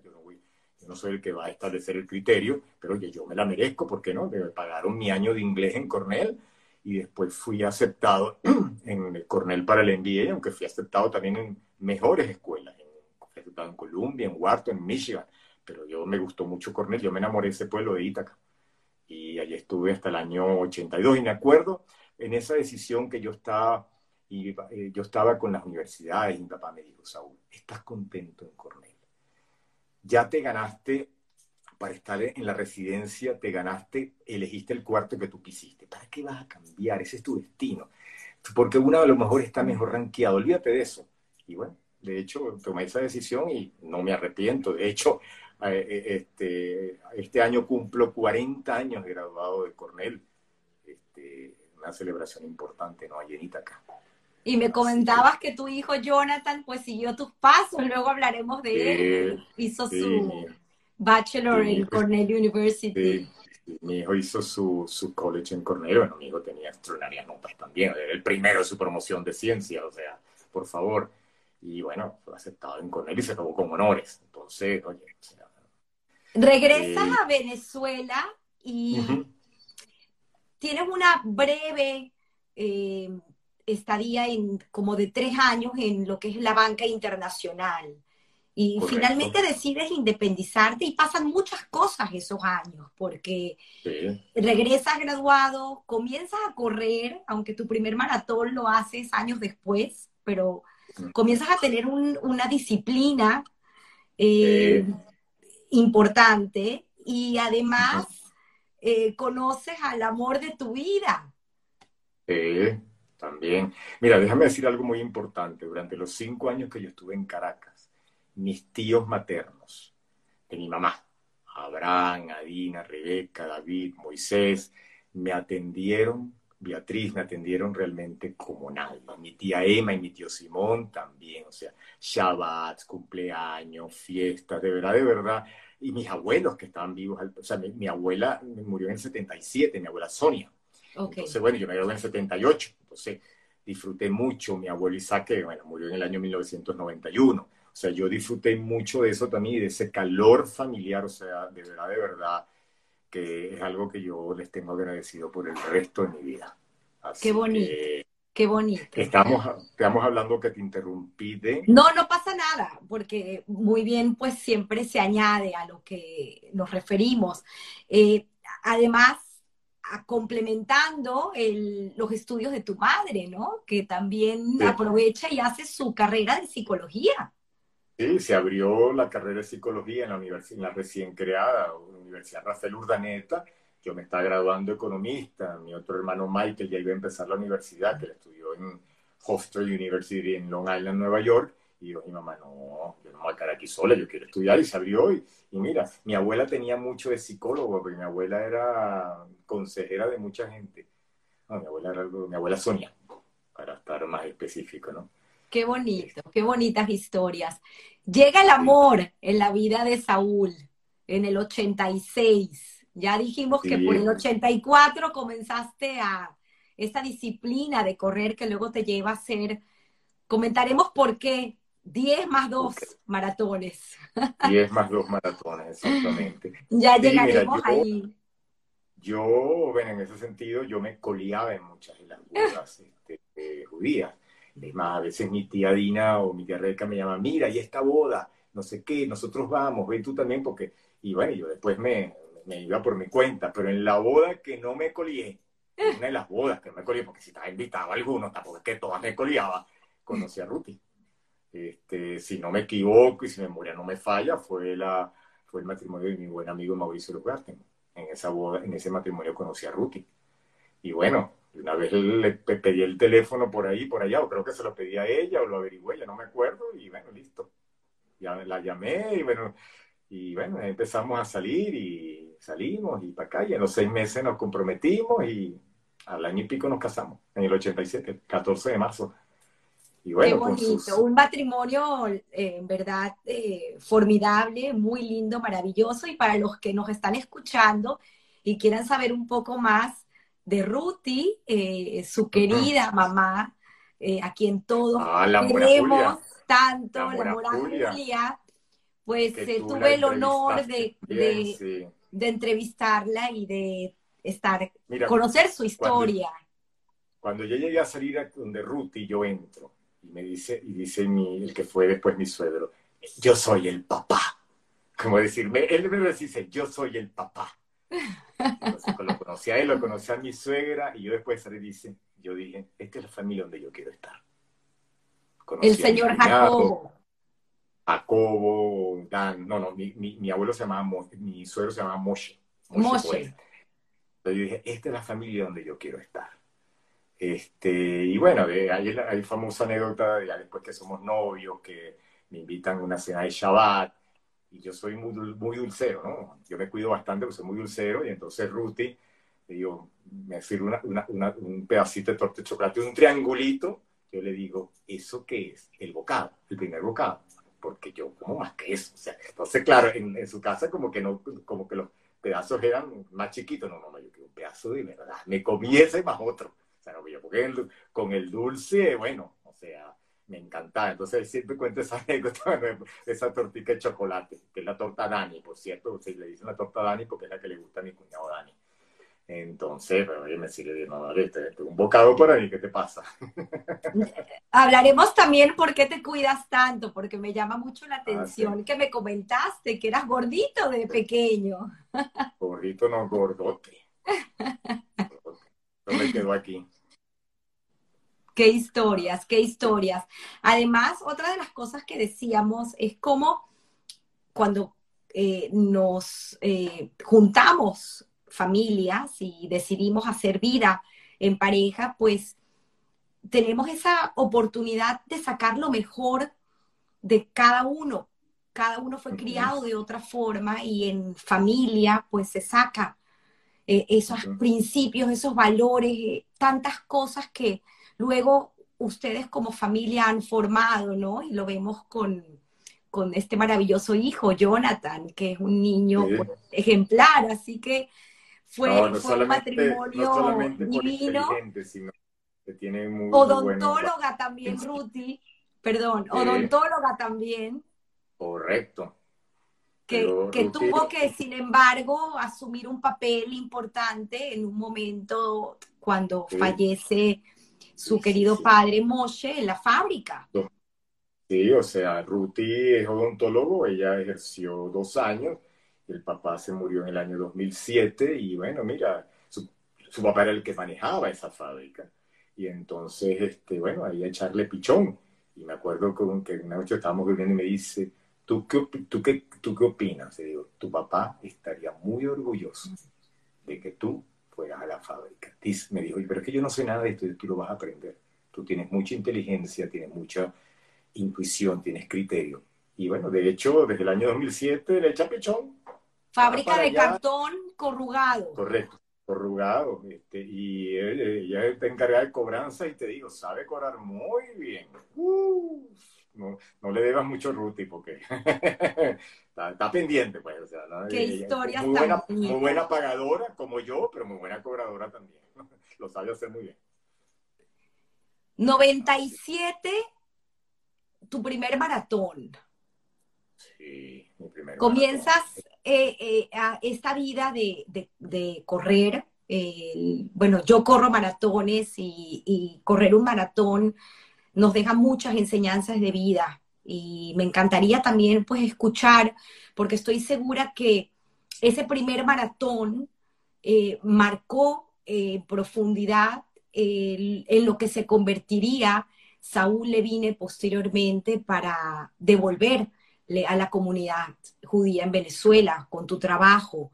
yo no soy el que va a establecer el criterio, pero oye, yo me la merezco, ¿por qué no? Me pagaron mi año de inglés en Cornell y después fui aceptado <clears throat> en Cornell para el MBA, aunque fui aceptado también en mejores escuelas, en, aceptado en Columbia, en Wharton, en Michigan pero yo me gustó mucho Cornell, yo me enamoré de ese pueblo de Ítaca. Y allí estuve hasta el año 82 y me acuerdo en esa decisión que yo estaba, y, eh, yo estaba con las universidades y mi papá me dijo, Saúl, ¿estás contento en Cornell? Ya te ganaste, para estar en la residencia, te ganaste, elegiste el cuarto que tú quisiste. ¿Para qué vas a cambiar? Ese es tu destino. Porque uno a lo mejor está mejor rankeado, olvídate de eso. Y bueno, de hecho, tomé esa decisión y no me arrepiento. De hecho, eh, eh, este, este año cumplo 40 años de graduado de Cornell. Este, una celebración importante, ¿no? Allí en Itaca. Y me comentabas que... tu hijo Jonathan pues siguió tus pasos, luego hablaremos de él. Hizo su bachelor en Cornell University. Mi hijo hizo su, su college en Cornell, bueno, mi hijo tenía extraordinarias notas también, era el primero de su promoción de ciencia, o sea, por favor. Y bueno, fue aceptado en Cornell y se acabó con honores. Entonces, oye, o sea, Regresas a Venezuela y tienes una breve eh, estadía en como de tres años en lo que es la banca internacional. Y finalmente decides independizarte y pasan muchas cosas esos años, porque regresas graduado, comienzas a correr, aunque tu primer maratón lo haces años después, pero comienzas a tener una disciplina. Eh, importante y además eh, conoces al amor de tu vida. Sí, también. Mira, déjame decir algo muy importante. Durante los cinco años que yo estuve en Caracas, mis tíos maternos de mi mamá, Abraham, Adina, Rebeca, David, Moisés, me atendieron, Beatriz, me atendieron realmente como nadie. Mi tía Emma y mi tío Simón también, o sea, Shabbat, cumpleaños, fiestas, de verdad, de verdad, y mis abuelos que estaban vivos, o sea, mi, abuela murió en el 77, mi abuela Sonia. Entonces, bueno, yo me gradué en el 78, entonces disfruté mucho. Mi abuelo Isaac, que bueno, murió en el año 1991. O sea, yo disfruté mucho de eso también y de ese calor familiar, o sea, de verdad, de verdad, que es algo que yo les tengo agradecido por el resto de mi vida. Qué bonito. Qué bonito. Estamos, estamos hablando que te interrumpí de... No, no pasa nada, porque muy bien, pues siempre se añade a lo que nos referimos. Eh, además, complementando los estudios de tu madre, ¿no? Que también aprovecha y hace su carrera de psicología. Sí, se abrió la carrera de psicología en la, universidad, en la recién creada Universidad Rafael Urdaneta. Yo me estaba graduando economista. Mi otro hermano Michael ya iba a empezar la universidad, que estudió en Hofstra University en Long Island, Nueva York. Y yo, mi mamá, no, yo no me voy a quedar aquí sola, yo quiero estudiar. Y se abrió. Y, mira, mi abuela tenía mucho de psicólogo, porque mi abuela era consejera de mucha gente. No, mi abuela era algo, mi abuela Sonia, para estar más específico, ¿no? Qué bonito, qué bonitas historias. Llega el amor en la vida de Saúl en el 86. Ya dijimos que por el 84 comenzaste a esa disciplina de correr que luego te lleva a ser, comentaremos por qué, 10 más 2 maratones. <laughs> 10 más 2 maratones, exactamente. ya llegaremos ahí. Yo, bueno, en ese sentido, yo me coliaba en muchas de las <laughs> bodas este, eh, judías. Es más, a veces mi tía Dina o mi tía Rebeca me llaman, mira, y esta boda, no sé qué, nosotros vamos, ven tú también, porque, y bueno, yo después me, me iba por mi cuenta, pero en la boda que no me colié, una de las bodas que me colié, porque si estaba invitado a alguno, tampoco es que todas me coliaba, conocí a Ruti. Este, si no me equivoco y si mi memoria no me falla, fue, la, fue el matrimonio de mi buen amigo Mauricio Lugarten. En esa boda, en ese matrimonio conocí a Ruti. Y bueno, una vez le pedí el teléfono por ahí, por allá, o creo que se lo pedí a ella o lo averigüé, ya no me acuerdo, y bueno, listo. Ya la llamé y bueno, y bueno, empezamos a salir y salimos y para acá, y en los seis meses nos comprometimos y al año y pico nos casamos, en el 87, 14 de marzo Qué bonito, un matrimonio eh, en verdad eh, formidable, muy lindo, maravilloso. Y para los que nos están escuchando y quieran saber un poco más de Ruti, eh, su querida mamá, a quien todos ah, queremos tanto, la, mora Julia. pues tuve el honor de, de, entrevistarla y de estar, conocer su historia. Cuando, yo llegué a salir a donde Ruti, yo entro y me dice, y dice mi, el que fue después mi suegro, yo soy el papá. Como decirme, él me dice, yo soy el papá. Entonces, lo conocí a él, lo conocí a mi suegra, y yo después salí dice, yo dije, esta es la familia donde yo quiero estar. el señor Jacobo. Jacobo, Dan, no, no, mi, mi, mi, abuelo se llamaba, mi suegro se llamaba Moshe. Moshe. Entonces yo dije, esta es la familia donde yo quiero estar. Este, y bueno, hay, hay famosa anécdota, ya después que somos novios, que me invitan a una cena de Shabbat, y yo soy muy, muy dulcero, ¿no? Yo me cuido bastante porque soy muy dulcero, y entonces Ruti, digo, me sirve una, una, un pedacito de torta de chocolate, un triangulito, yo le digo, ¿eso qué es? El bocado, el primer bocado, porque yo como más que eso, o sea, entonces claro, en, en su casa como que no, como que los pedazos eran más chiquitos, no, no, yo quiero un pedazo de verdad, me comí ese más otro, o sea, porque con el dulce, bueno, o sea, me encantaba. Entonces siempre cuento esa <laughs> anécdota de esa tortita de chocolate, que es la torta Dani, por cierto, se le dicen la torta Dani porque es la que le gusta a mi cuñado Dani. Entonces, pero oye, me sigue no, dale, un bocado por ahí, ¿qué te pasa? <laughs> Hablaremos también por qué te cuidas tanto, porque me llama mucho la ah, atención que me comentaste que eras gordito de pequeño. Gordito no, gordote. <laughs> No me quedo aquí. Qué historias, qué historias. Además, otra de las cosas que decíamos es cómo cuando eh, nos eh, juntamos familias y decidimos hacer vida en pareja, pues tenemos esa oportunidad de sacar lo mejor de cada uno. Cada uno fue criado de otra forma y en familia pues se saca eh, esos principios, esos valores, tantas cosas que luego ustedes como familia han formado, ¿no? Y lo vemos con, con este maravilloso hijo, Jonathan, que es un niño pues, ejemplar, así que fue, un matrimonio divino. odontóloga también, Ruti, perdón, odontóloga también. Correcto. Que, tuvo que, sin embargo, asumir un papel importante en un momento cuando fallece su querido padre Moshe en la fábrica. Sí, o sea, Ruti es odontólogo, ella ejerció dos años, el papá se murió en el año 2007 y bueno, mira, su papá era el que manejaba esa fábrica. Y entonces, este, bueno, ahí a echarle pichón. Y me acuerdo con que una noche estábamos viviendo y me dice, ¿tú qué, tú qué, tú qué opinas? Y digo, tu papá estaría muy orgulloso de que tú fueras a la fábrica. me dijo, pero es que yo no sé nada de esto, tú lo vas a aprender. Tú tienes mucha inteligencia, tienes mucha intuición, tienes criterio. Y bueno, de hecho, desde el año 2007 le echa pichón. Fábrica de cartón corrugado. Correcto corrugado, este, y ella está encargada de cobranza y te digo, sabe cobrar muy bien. No, no, le debas mucho Ruti porque <laughs> está, pendiente, pues. O sea, Qué historia muy buena, muy buena pagadora, como yo, pero muy buena cobradora también. Lo sabe hacer muy bien. 97, tu primer maratón. Sí, mi primer Comienzas eh, eh, esta vida de, correr. bueno, yo corro maratones y, correr un maratón nos deja muchas enseñanzas de vida y me encantaría también pues escuchar, porque estoy segura que ese primer maratón eh, marcó en profundidad en lo que se convertiría Saúl Levine posteriormente para devolver a la comunidad judía en Venezuela con tu trabajo.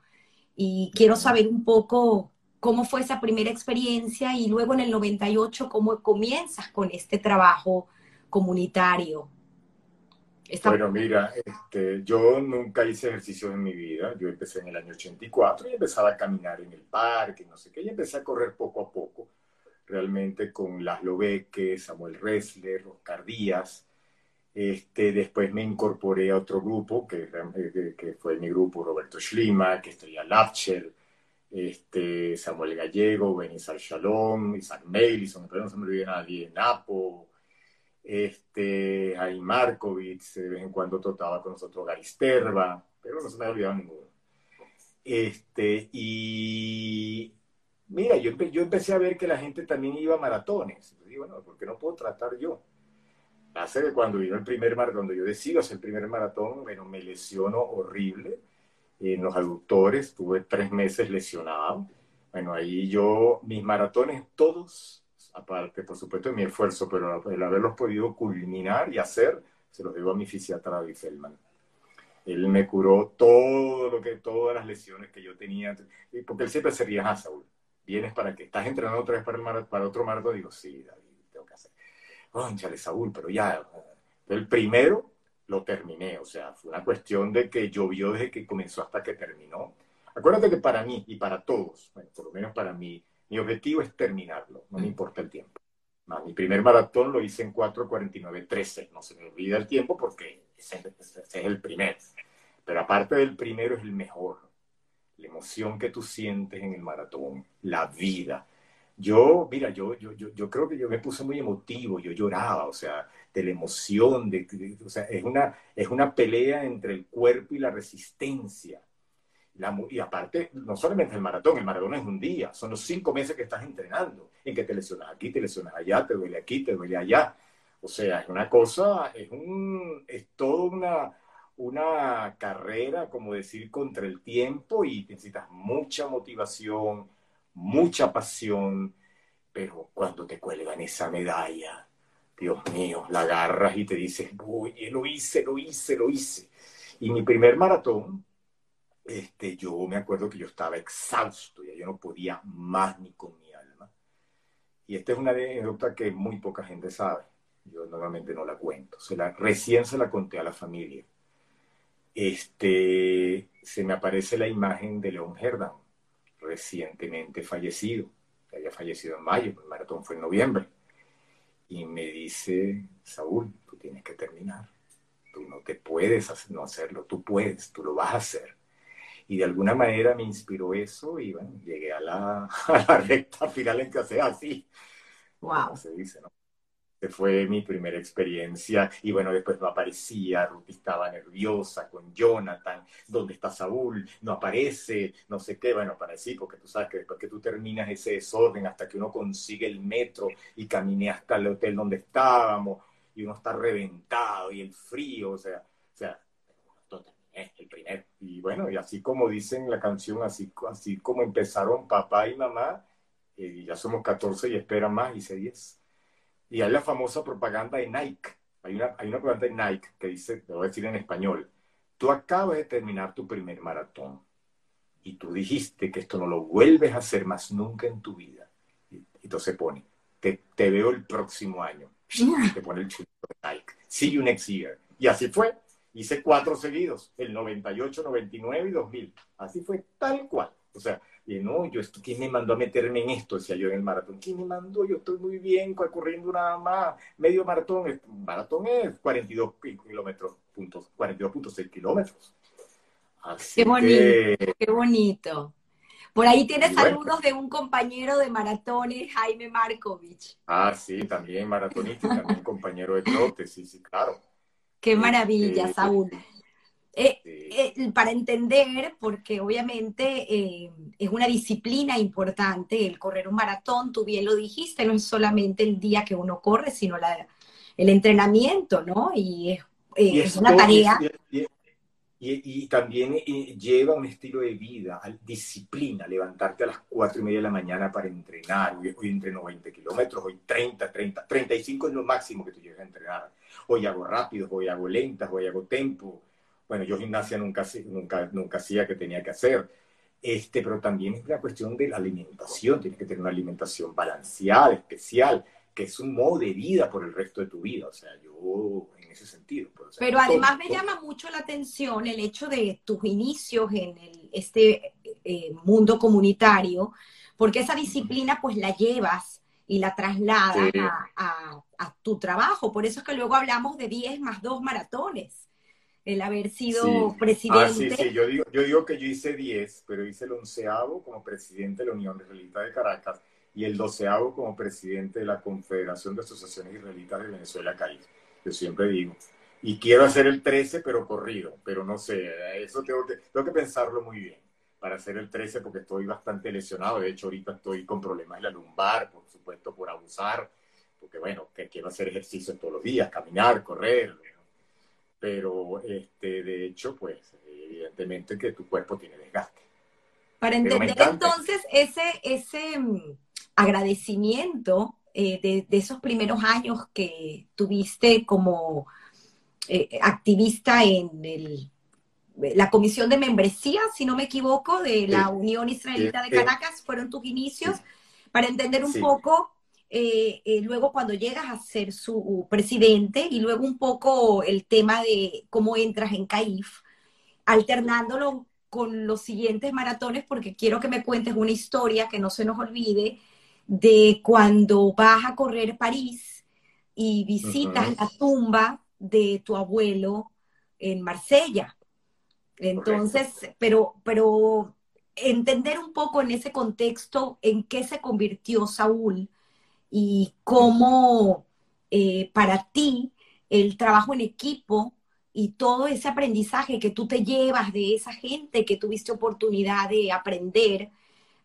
Y quiero saber un poco cómo fue esa primera experiencia y luego en el 98 cómo comienzas con este trabajo comunitario. Bueno, mira, este, yo nunca hice ejercicio en mi vida. Yo empecé en el año 84 y empezaba a caminar en el parque, no sé qué, y empecé a correr poco a poco, realmente con Laszlo Beque, Samuel Ressler, Oscar Díaz, este, después me incorporé a otro grupo, que, que, fue mi grupo, Roberto Schlima, que estoy a Lapcher, este, Samuel Gallego, Benizar Shalom, Isaac Meilison, pero no se me olvide nadie, Napo, este, Jaime Markovitz, de vez en cuando trataba con nosotros Garisterva, pero no se me ha olvidado ninguno. Este, y mira, yo, yo empecé a ver que la gente también iba a maratones. Y bueno, ¿por qué no puedo tratar yo? hace que cuando vino el primer maratón, cuando yo decido hacer el primer maratón, bueno, me lesiono horrible en los aductores, tuve tres meses lesionado. Bueno, ahí yo, mis maratones todos, aparte por supuesto de mi esfuerzo, pero el haberlos podido culminar y hacer, se los debo a mi fisiatra David Feldman. Él me curó todo lo que, todas las lesiones que yo tenía, porque él siempre se ría, a Saúl, vienes para que estás entrenando otra vez para, el para otro maratón, digo, sí, David conchale, Saúl, pero ya, el primero lo terminé, o sea, fue una cuestión de que llovió desde que comenzó hasta que terminó. Acuérdate que para mí y para todos, por lo menos para mí, mi objetivo es terminarlo, no me mm. importa el tiempo. mi primer maratón lo hice en 4.49.13, no se me olvida el tiempo porque ese, ese es el primer. Pero aparte del primero es el mejor. La emoción que tú sientes en el maratón, la vida, yo, mira, yo, yo, yo, yo, creo que yo me puse muy emotivo, yo lloraba, o sea, de la emoción, de, o sea, es una, es una pelea entre el cuerpo y la resistencia. La, y aparte, no solamente el maratón, el maratón es un día, son los cinco meses que estás entrenando, en que te lesionas aquí, te lesionas allá, te duele aquí, te duele allá. O sea, es una cosa, es, un, es toda una, una carrera, como decir, contra el tiempo y necesitas mucha motivación, mucha pasión, pero cuando te cuelgan esa medalla, Dios mío, la agarras y te dices, oye, lo hice, lo hice, lo hice. Y mi primer maratón, este, yo me acuerdo que yo estaba exhausto, ya yo no podía más ni con mi alma. Y esta es una anécdota que muy poca gente sabe. Yo normalmente no la cuento. Se la, recién se la conté a la familia. Este, se me aparece la imagen de León Herdan recientemente fallecido, había fallecido en mayo, el maratón fue en noviembre, y me dice, Saúl, tú tienes que terminar, tú no te puedes no hacerlo, tú puedes, tú lo vas a hacer. Y de alguna manera me inspiró eso y bueno, llegué a la, <laughs> a la recta final en que sea así. Wow. Se dice, ¿no? Fue mi primera experiencia. Y bueno, después no aparecía, Ruth estaba nerviosa con Jonathan, ¿dónde está Saúl? No aparece, no sé qué. Bueno, para sí, porque tú sabes que después que tú terminas ese desorden hasta que uno consigue el metro y caminé hasta el hotel donde estábamos y uno está reventado y el frío, o sea, o sea, el primero. Y bueno, y así como dicen la canción, así, así como empezaron papá y mamá, y ya somos 14 y esperan más, hice 10. Y hay la famosa propaganda de Nike. Hay una, hay una propaganda de Nike que dice, te voy a decir en español, tú acabas de terminar tu primer maratón y tú dijiste que esto no lo vuelves a hacer más nunca en tu vida. Y entonces pone, te, te veo el próximo año. Y <laughs> te pone el chulito de Nike. See you next year. Y así fue. Hice cuatro seguidos, el 98, 99 y 2000. Así fue tal cual. O sea, y no, yo, ¿quién me mandó a meterme en esto? Decía yo en el maratón. ¿Quién me mandó? Yo estoy muy bien corriendo nada más. Medio maratón. maratón es 42 kilómetros, puntos, 42.6 kilómetros. qué bonito, qué bonito. Por ahí tienes saludos de un compañero de maratones, Jaime Markovich. Ah, sí, también maratonista, también <laughs> compañero de trote, sí, sí, claro. Qué maravilla, este, Saúl. Eh, eh, para entender, porque obviamente eh, es una disciplina importante el correr un maratón, tú bien lo dijiste, no es solamente el día que uno corre, sino la, el entrenamiento, ¿no? Y es, una tarea. Y, también lleva un estilo de vida, disciplina, levantarte a las cuatro y media de la mañana para entrenar. Hoy, hoy entreno 20 kilómetros, hoy 30, 30, 35 es lo máximo que tú llegas a entrenar. Hoy hago rápido, hoy hago lentas, hoy hago tempo bueno, yo gimnasia nunca, nunca, nunca hacía que tenía que hacer. Este, pero también es la cuestión de la alimentación, tienes que tener una alimentación balanceada, especial, que es un modo de vida por el resto de tu vida, o sea, yo en ese sentido. Pues, pero además me llama mucho la atención el hecho de tus inicios en este eh, mundo comunitario, porque esa disciplina pues la llevas y la trasladas a, a, tu trabajo, por eso es que luego hablamos de 10 más 2 maratones el haber sido presidente. Ah, sí, sí, yo digo, yo digo que yo hice 10, pero hice el onceavo como presidente de la Unión Israelita de Caracas y el doceavo como presidente de la Confederación de Asociaciones Israelitas de Venezuela, CAIF. Yo siempre digo. Y quiero hacer el 13, pero corrido, pero no sé, eso tengo que, tengo que pensarlo muy bien para hacer el 13 porque estoy bastante lesionado. De hecho, ahorita estoy con problemas en la lumbar, por supuesto, por abusar, porque bueno, que quiero hacer ejercicio todos los días, caminar, correr, pero este, de hecho, pues evidentemente que tu cuerpo tiene desgaste. Para entender entonces ese, ese mm, agradecimiento eh, de, esos primeros años que tuviste como eh, activista en el, la comisión de membresía, si no me equivoco, de la Unión Israelita de Caracas, fueron tus inicios, para entender un poco eh, eh, luego cuando llegas a ser su presidente y luego un poco el tema de cómo entras en CAIF, alternándolo con los siguientes maratones, porque quiero que me cuentes una historia que no se nos olvide de cuando vas a correr París y visitas la tumba de tu abuelo en Marsella. Entonces, pero, pero entender un poco en ese contexto en qué se convirtió Saúl y cómo eh, para ti el trabajo en equipo y todo ese aprendizaje que tú te llevas de esa gente que tuviste oportunidad de aprender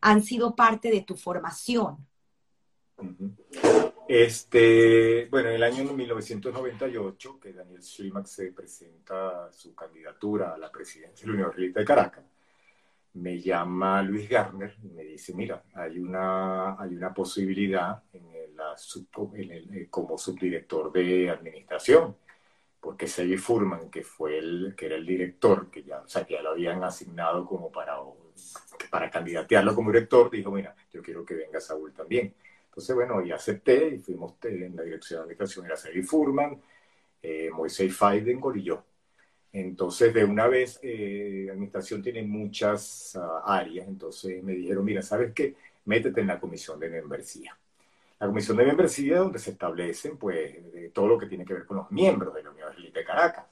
han sido parte de tu formación. Este, bueno, en el año 1998, que Daniel Schlimack se presenta su candidatura a la presidencia de la Universidad de Caracas, me llama Luis Garner y me dice, mira, hay una, hay una posibilidad en la eh, como subdirector de administración, porque Sevi Furman, que fue el que era el director, que ya, o sea, que ya lo habían asignado como para, para candidatearlo como director, dijo, mira, yo quiero que venga Saúl también. Entonces, bueno, y acepté y fuimos en la dirección de administración, era Sevi Furman, eh, Moisés Faidengol y yo. Entonces, de una vez, eh, administración tiene muchas ah, áreas, entonces me dijeron, mira, ¿sabes qué? Métete en la comisión de membresía. La comisión de membresía donde se establecen, pues, todo lo que tiene que ver con los miembros de la Universidad de Caracas,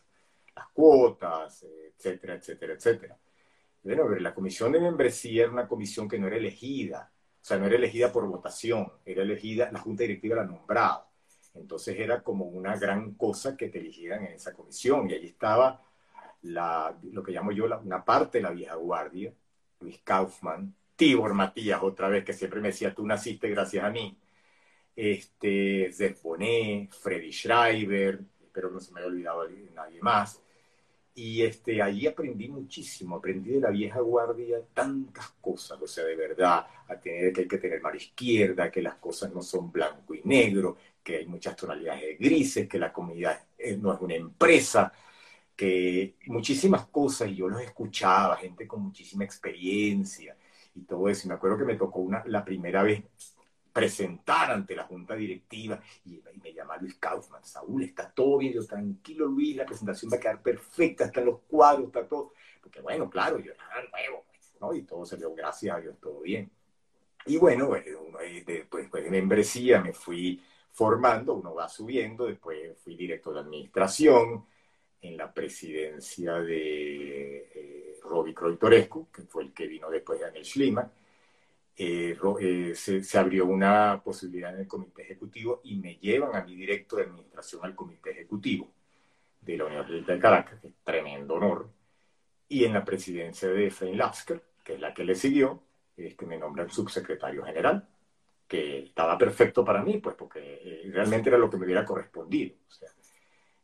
las cuotas, etcétera, etcétera, etcétera. Bueno, pero la comisión de membresía era una comisión que no era elegida, o sea, no era elegida por votación, era elegida, la junta directiva la nombraba. Entonces era como una gran cosa que te eligieran en esa comisión. Y allí estaba la, lo que llamo yo la, una parte de la vieja guardia, Luis Kaufman, Tibor Matías otra vez, que siempre me decía, tú naciste gracias a mí. Este, Zef Bonet, Freddy Schreiber, espero no se me haya olvidado nadie más. Y este, allí aprendí muchísimo, aprendí de la vieja guardia tantas cosas, o sea, de verdad, a tener que hay que tener mano izquierda, que las cosas no son blanco y negro, que hay muchas tonalidades de grises, que la comunidad no es una empresa, muchísimas cosas, y yo los escuchaba, gente con muchísima experiencia y todo eso. Y me acuerdo que me tocó una, la primera vez presentar ante la junta directiva y, me llama Luis Kaufman, Saúl, está todo bien, yo tranquilo Luis, la presentación va a quedar perfecta, están los cuadros, está todo, porque bueno, claro, yo era nuevo, pues, ¿no? Y todo se dio, gracias a Dios, todo bien. Y bueno, después pues, de membresía me fui formando, uno va subiendo, después fui director de administración en la presidencia de eh, Robbie Croitorescu, que fue el que vino después de Daniel Schliemann, eh, eh, se, abrió una posibilidad en el comité ejecutivo y me llevan a mi directo de administración al comité ejecutivo de la Universidad de Caracas, que es tremendo honor, y en la presidencia de Efraín Lapsker, que es la que le siguió, este, me nombran subsecretario general, que estaba perfecto para mí, pues porque eh, realmente era lo que me hubiera correspondido.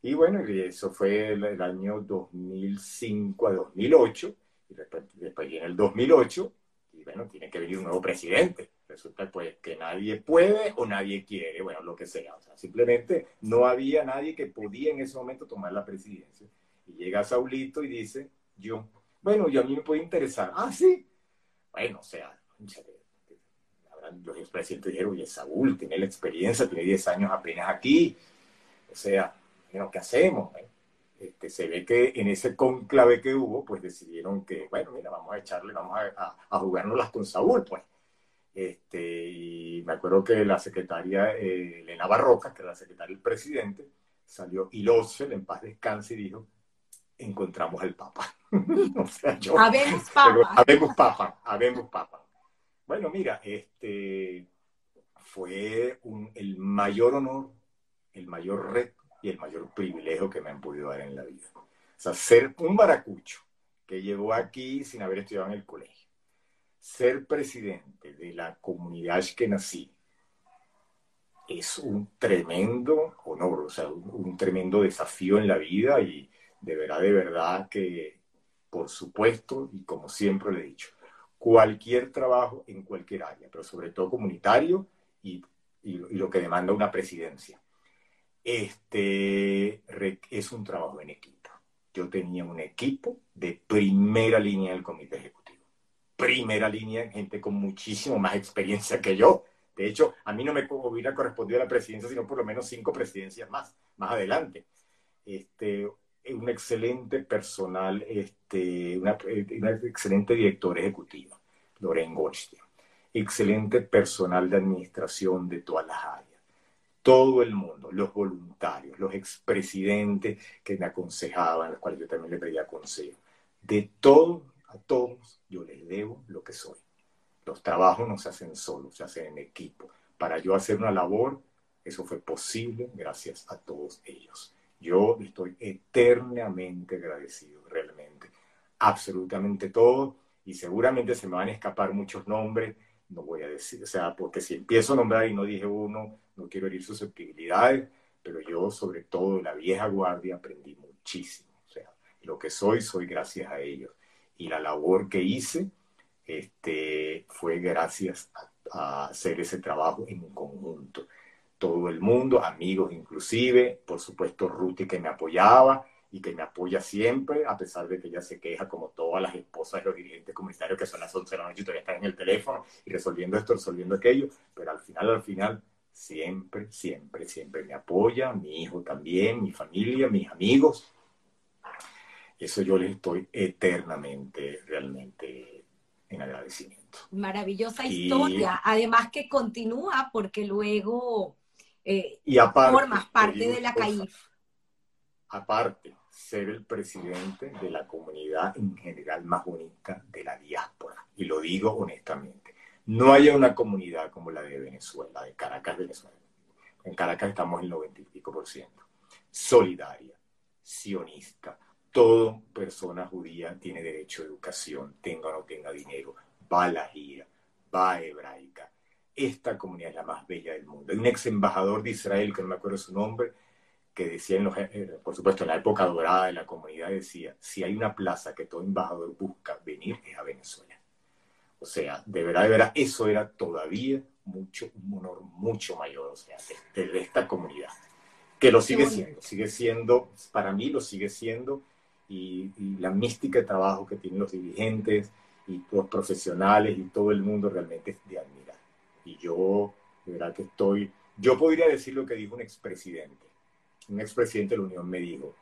Y bueno, eso fue el, año 2005 a 2008, y después, después en el 2008 bueno, tiene que venir un nuevo presidente. Resulta pues que nadie puede o nadie quiere, bueno, lo que sea. O sea, simplemente no había nadie que podía en ese momento tomar la presidencia. Y llega Saulito y dice, yo, bueno, yo a mí me puede interesar. Ah, sí. Bueno, o sea, los expresidentes dijeron, oye, Saúl tiene la experiencia, tiene 10 años apenas aquí. O sea, ¿qué hacemos? Este, se ve que en ese conclave que hubo, pues decidieron que, bueno, mira, vamos a echarle, vamos a, a, jugárnoslas con Saúl, pues. Este, y me acuerdo que la secretaria eh, Elena Barroca, que era la secretaria del presidente, salió ilósel, en paz descanse, y dijo, encontramos al Papa. <laughs> o sea, yo, habemos <laughs> Papa. habemos Papa, habemos Papa. Bueno, mira, este fue un, el mayor honor, el mayor reto y el mayor privilegio que me han podido dar en la vida. O sea, ser un baracucho que llegó aquí sin haber estudiado en el colegio, ser presidente de la comunidad que nací, es un tremendo honor, o sea, un, tremendo desafío en la vida y de verdad, de verdad que, por supuesto, y como siempre le he dicho, cualquier trabajo en cualquier área, pero sobre todo comunitario y lo que demanda una presidencia este, es un trabajo en equipo. Yo tenía un equipo de primera línea del comité ejecutivo. Primera línea, gente con muchísimo más experiencia que yo. De hecho, a mí no me hubiera correspondido la presidencia, sino por lo menos cinco presidencias más, más adelante. Este, un excelente personal, este, una, excelente directora ejecutiva, Lorraine Goldstein. Excelente personal de administración de todas todo el mundo, los voluntarios, los expresidentes que me aconsejaban, los cuales yo también le pedía consejo. De todo, a todos, yo les debo lo que soy. Los trabajos no se hacen solos, se hacen en equipo. Para yo hacer una labor, eso fue posible gracias a todos ellos. Yo estoy eternamente agradecido, realmente. Absolutamente todo. Y seguramente se me van a escapar muchos nombres, no voy a decir, o sea, porque si empiezo a nombrar y no dije uno, no quiero herir susceptibilidades, pero yo sobre todo la vieja guardia aprendí muchísimo. O sea, lo que soy, soy gracias a ellos. Y la labor que hice este, fue gracias a, hacer ese trabajo en un conjunto. Todo el mundo, amigos inclusive, por supuesto Ruti que me apoyaba, y que me apoya siempre, a pesar de que ella se queja como todas las esposas de los dirigentes comunitarios que son las 11 de la noche y todavía están en el teléfono y resolviendo esto, resolviendo aquello, pero al final, al final, siempre, siempre, siempre me apoya, mi hijo también, mi familia, mis amigos. Eso yo les estoy eternamente, realmente en agradecimiento. Maravillosa historia, además que continúa porque luego eh, y aparte, formas parte de la CAIF. Aparte, ser el presidente de la comunidad en general más bonita de la diáspora, y lo digo honestamente no haya una comunidad como la de Venezuela, de Caracas, Venezuela. En Caracas estamos en el 90 y pico por ciento. Solidaria, sionista. Toda persona judía tiene derecho a educación, tenga o no tenga dinero. Va a la gira, va a hebraica. Esta comunidad es la más bella del mundo. Hay un ex embajador de Israel, que no me acuerdo su nombre, que decía, en los, eh, por supuesto, en la época dorada de la comunidad, decía, si hay una plaza que todo embajador busca venir, es a Venezuela. O sea, de verdad, de verdad, eso era todavía mucho, un honor mucho mayor, o sea, de, esta comunidad. Que lo sigue siendo, sigue siendo, para mí lo sigue siendo, y, la mística de trabajo que tienen los dirigentes y los profesionales y todo el mundo realmente es de admirar. Y yo, de verdad que estoy, yo podría decir lo que dijo un expresidente. Un expresidente de la Unión me dijo,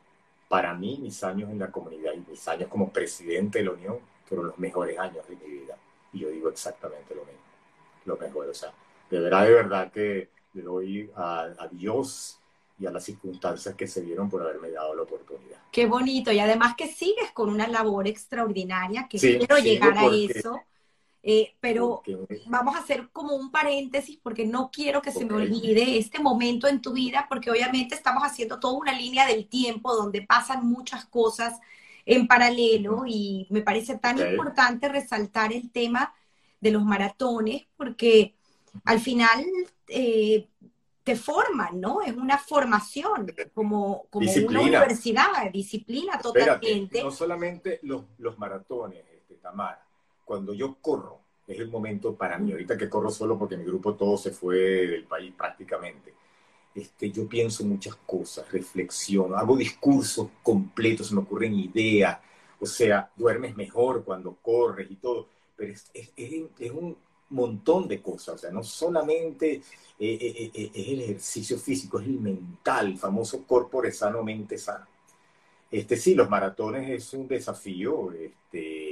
para mí mis años en la comunidad y mis años como presidente de la Unión fueron los mejores años de mi vida y yo digo exactamente lo mismo, lo mejor. O sea, de verdad, de verdad que le doy a, Dios y a las circunstancias que se dieron por haberme dado la oportunidad. Qué bonito. Y además que sigues con una labor extraordinaria, que quiero llegar a eso. Eh, pero vamos a hacer como un paréntesis porque no quiero que se me olvide este momento en tu vida, porque obviamente estamos haciendo toda una línea del tiempo donde pasan muchas cosas en paralelo y me parece tan importante resaltar el tema de los maratones porque al final eh, te forman, ¿no? Es una formación como, como una universidad, disciplina totalmente. no solamente los, los maratones, este, Tamara, cuando yo corro, es el momento para mí, ahorita que corro solo porque mi grupo todo se fue del país prácticamente. Este, yo pienso muchas cosas, reflexiono, hago discursos completos, se me ocurren ideas, o sea, duermes mejor cuando corres y todo, pero es, un montón de cosas, o sea, no solamente eh, eh, eh, es el ejercicio físico, es el mental, el famoso corpore sano, mente sana. Este, sí, los maratones es un desafío, este,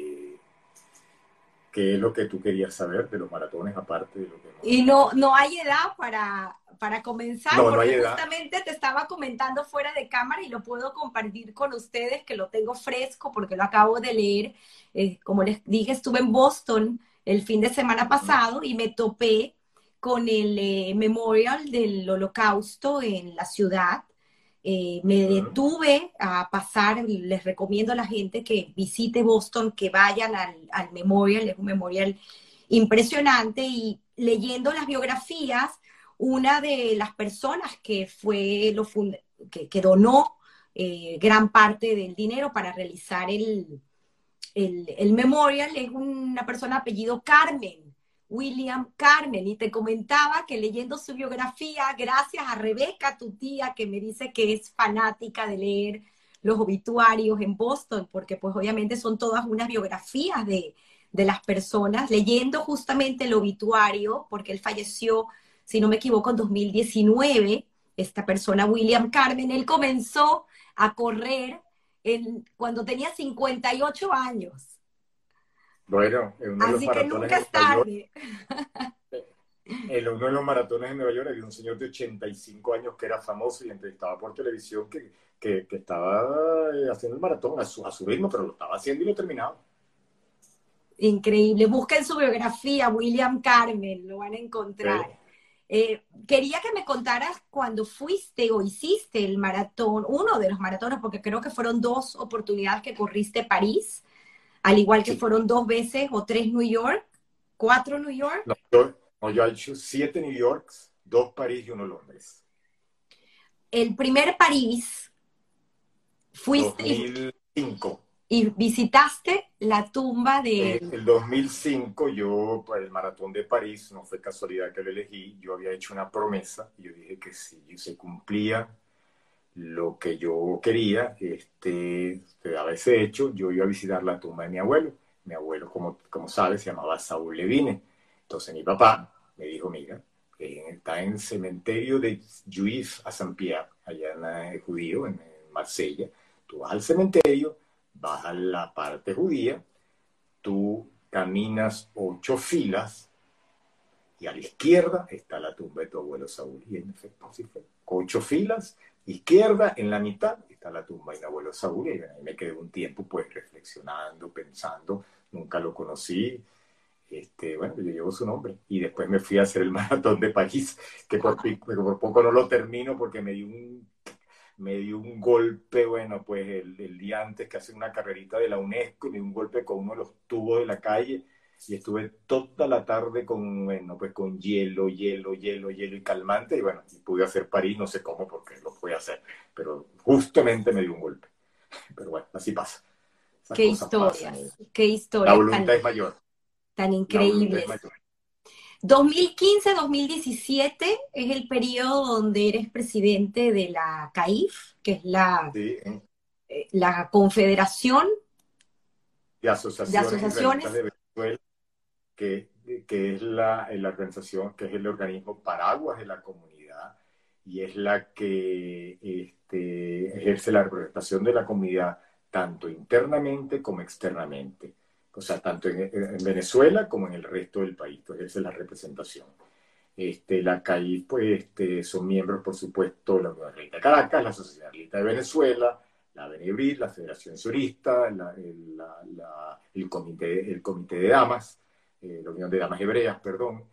¿qué es lo que tú querías saber de los maratones aparte de lo que... Y no, no hay edad para, para comenzar, porque justamente te estaba comentando fuera de cámara y lo puedo compartir con ustedes, que lo tengo fresco porque lo acabo de leer. Eh, como les dije, estuve en Boston el fin de semana pasado y me topé con el eh, memorial del holocausto en la ciudad. Eh, me detuve a pasar, les recomiendo a la gente que visite Boston, que vayan al, al memorial, es un memorial impresionante y leyendo las biografías, una de las personas que fue lo que, donó eh, gran parte del dinero para realizar el, el, memorial es una persona apellido Carmen, William Carmen, y te comentaba que leyendo su biografía, gracias a Rebeca, tu tía, que me dice que es fanática de leer los obituarios en Boston, porque pues obviamente son todas unas biografías de, de las personas, leyendo justamente el obituario, porque él falleció si no me equivoco, en 2019, esta persona, William Carmen, él comenzó a correr cuando tenía 58 años. Bueno, en uno Así de los que nunca es tarde. en uno de los maratones en Nueva York había un señor de 85 años que era famoso y entrevistaba por televisión que, que, estaba eh, haciendo el maratón a su, a su ritmo, pero lo estaba haciendo y lo terminaba. Increíble. Busquen su biografía, William Carmen, lo van a encontrar. Eh, quería que me contaras cuando fuiste o hiciste el maratón, uno de los maratones, porque creo que fueron dos oportunidades que corriste París, al igual que fueron dos veces o tres New York, cuatro New York. No, yo, he hecho siete New York, dos París y uno Londres. El primer París fuiste... 2005 y visitaste la tumba de... En el 2005 yo, para el maratón de París, no fue casualidad que lo elegí, yo había hecho una promesa y yo dije que si se cumplía lo que yo quería, este, a veces hecho, yo iba a visitar la tumba de mi abuelo. Mi abuelo, como, como sabes, se llamaba Saúl Levine. Entonces mi papá me dijo, mira, está en el cementerio de Juif a Saint-Pierre, allá en el judío, en Marsella. Tú vas al cementerio, vas a la parte judía, tú caminas ocho filas y a la izquierda está la tumba de tu abuelo Saúl. Y en efecto, así fue. Ocho filas, izquierda, en la mitad está la tumba de mi abuelo Saúl. Y ahí me quedé un tiempo pues reflexionando, pensando, nunca lo conocí. Este, bueno, yo llevo su nombre. Y después me fui a hacer el <laughs> maratón de París, que por, por poco no lo termino porque me dio un me dio un golpe, bueno, pues el, día antes que hace una carrerita de la UNESCO, me dio un golpe con uno de los tubos de la calle y estuve toda la tarde con, bueno, pues con hielo, hielo, hielo, hielo y calmante, y bueno, pude hacer París, no sé cómo, porque lo a hacer, pero justamente me dio un golpe. Pero bueno, así pasa. qué historia, qué historia. La voluntad es mayor. Tan increíble. 2015-2017 es el periodo donde eres presidente de la CAIF, que es la, eh, la Confederación de Asociaciones, de, que, que es la, la, organización, que es el organismo paraguas de la comunidad y es la que este, ejerce la representación de la comunidad tanto internamente como externamente o sea, tanto en, Venezuela como en el resto del país. Entonces, esa es la representación. Este, la CAI, pues, este, son miembros, por supuesto, la Unión de Caracas, la Sociedad de Venezuela, la Benebrit, la Federación Surista, el, comité, el Comité de Damas, eh, la Unión de Damas Hebreas, perdón,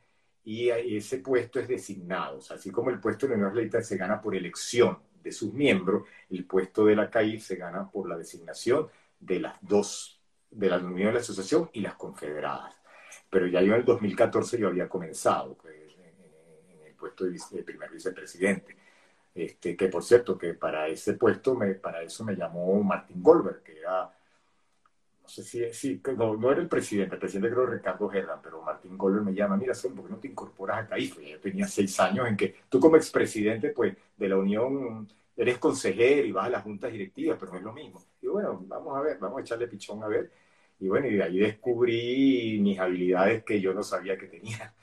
y ese puesto es designado. O sea, así como el puesto de Unión Religiosa se gana por elección de sus miembros, el puesto de la CAI se gana por la designación de las dos de la Unión de la Asociación y las confederadas. Pero ya yo en el 2014 yo había comenzado pues, en, el puesto de, primer vicepresidente. Este, que por cierto, que para ese puesto, me, para eso me llamó Martín Goldberg, que era, si no, era el presidente, el presidente creo Ricardo Gerrán, pero Martín Goldberg me llama, mira, ¿por qué no te incorporas a CAIF? Yo tenía seis años en que tú como expresidente pues, de la Unión eres consejero y vas a las juntas directivas, pero no es lo mismo. Y bueno, vamos a ver, vamos a echarle pichón a ver. Y bueno, y de ahí descubrí mis habilidades que yo no sabía que tenía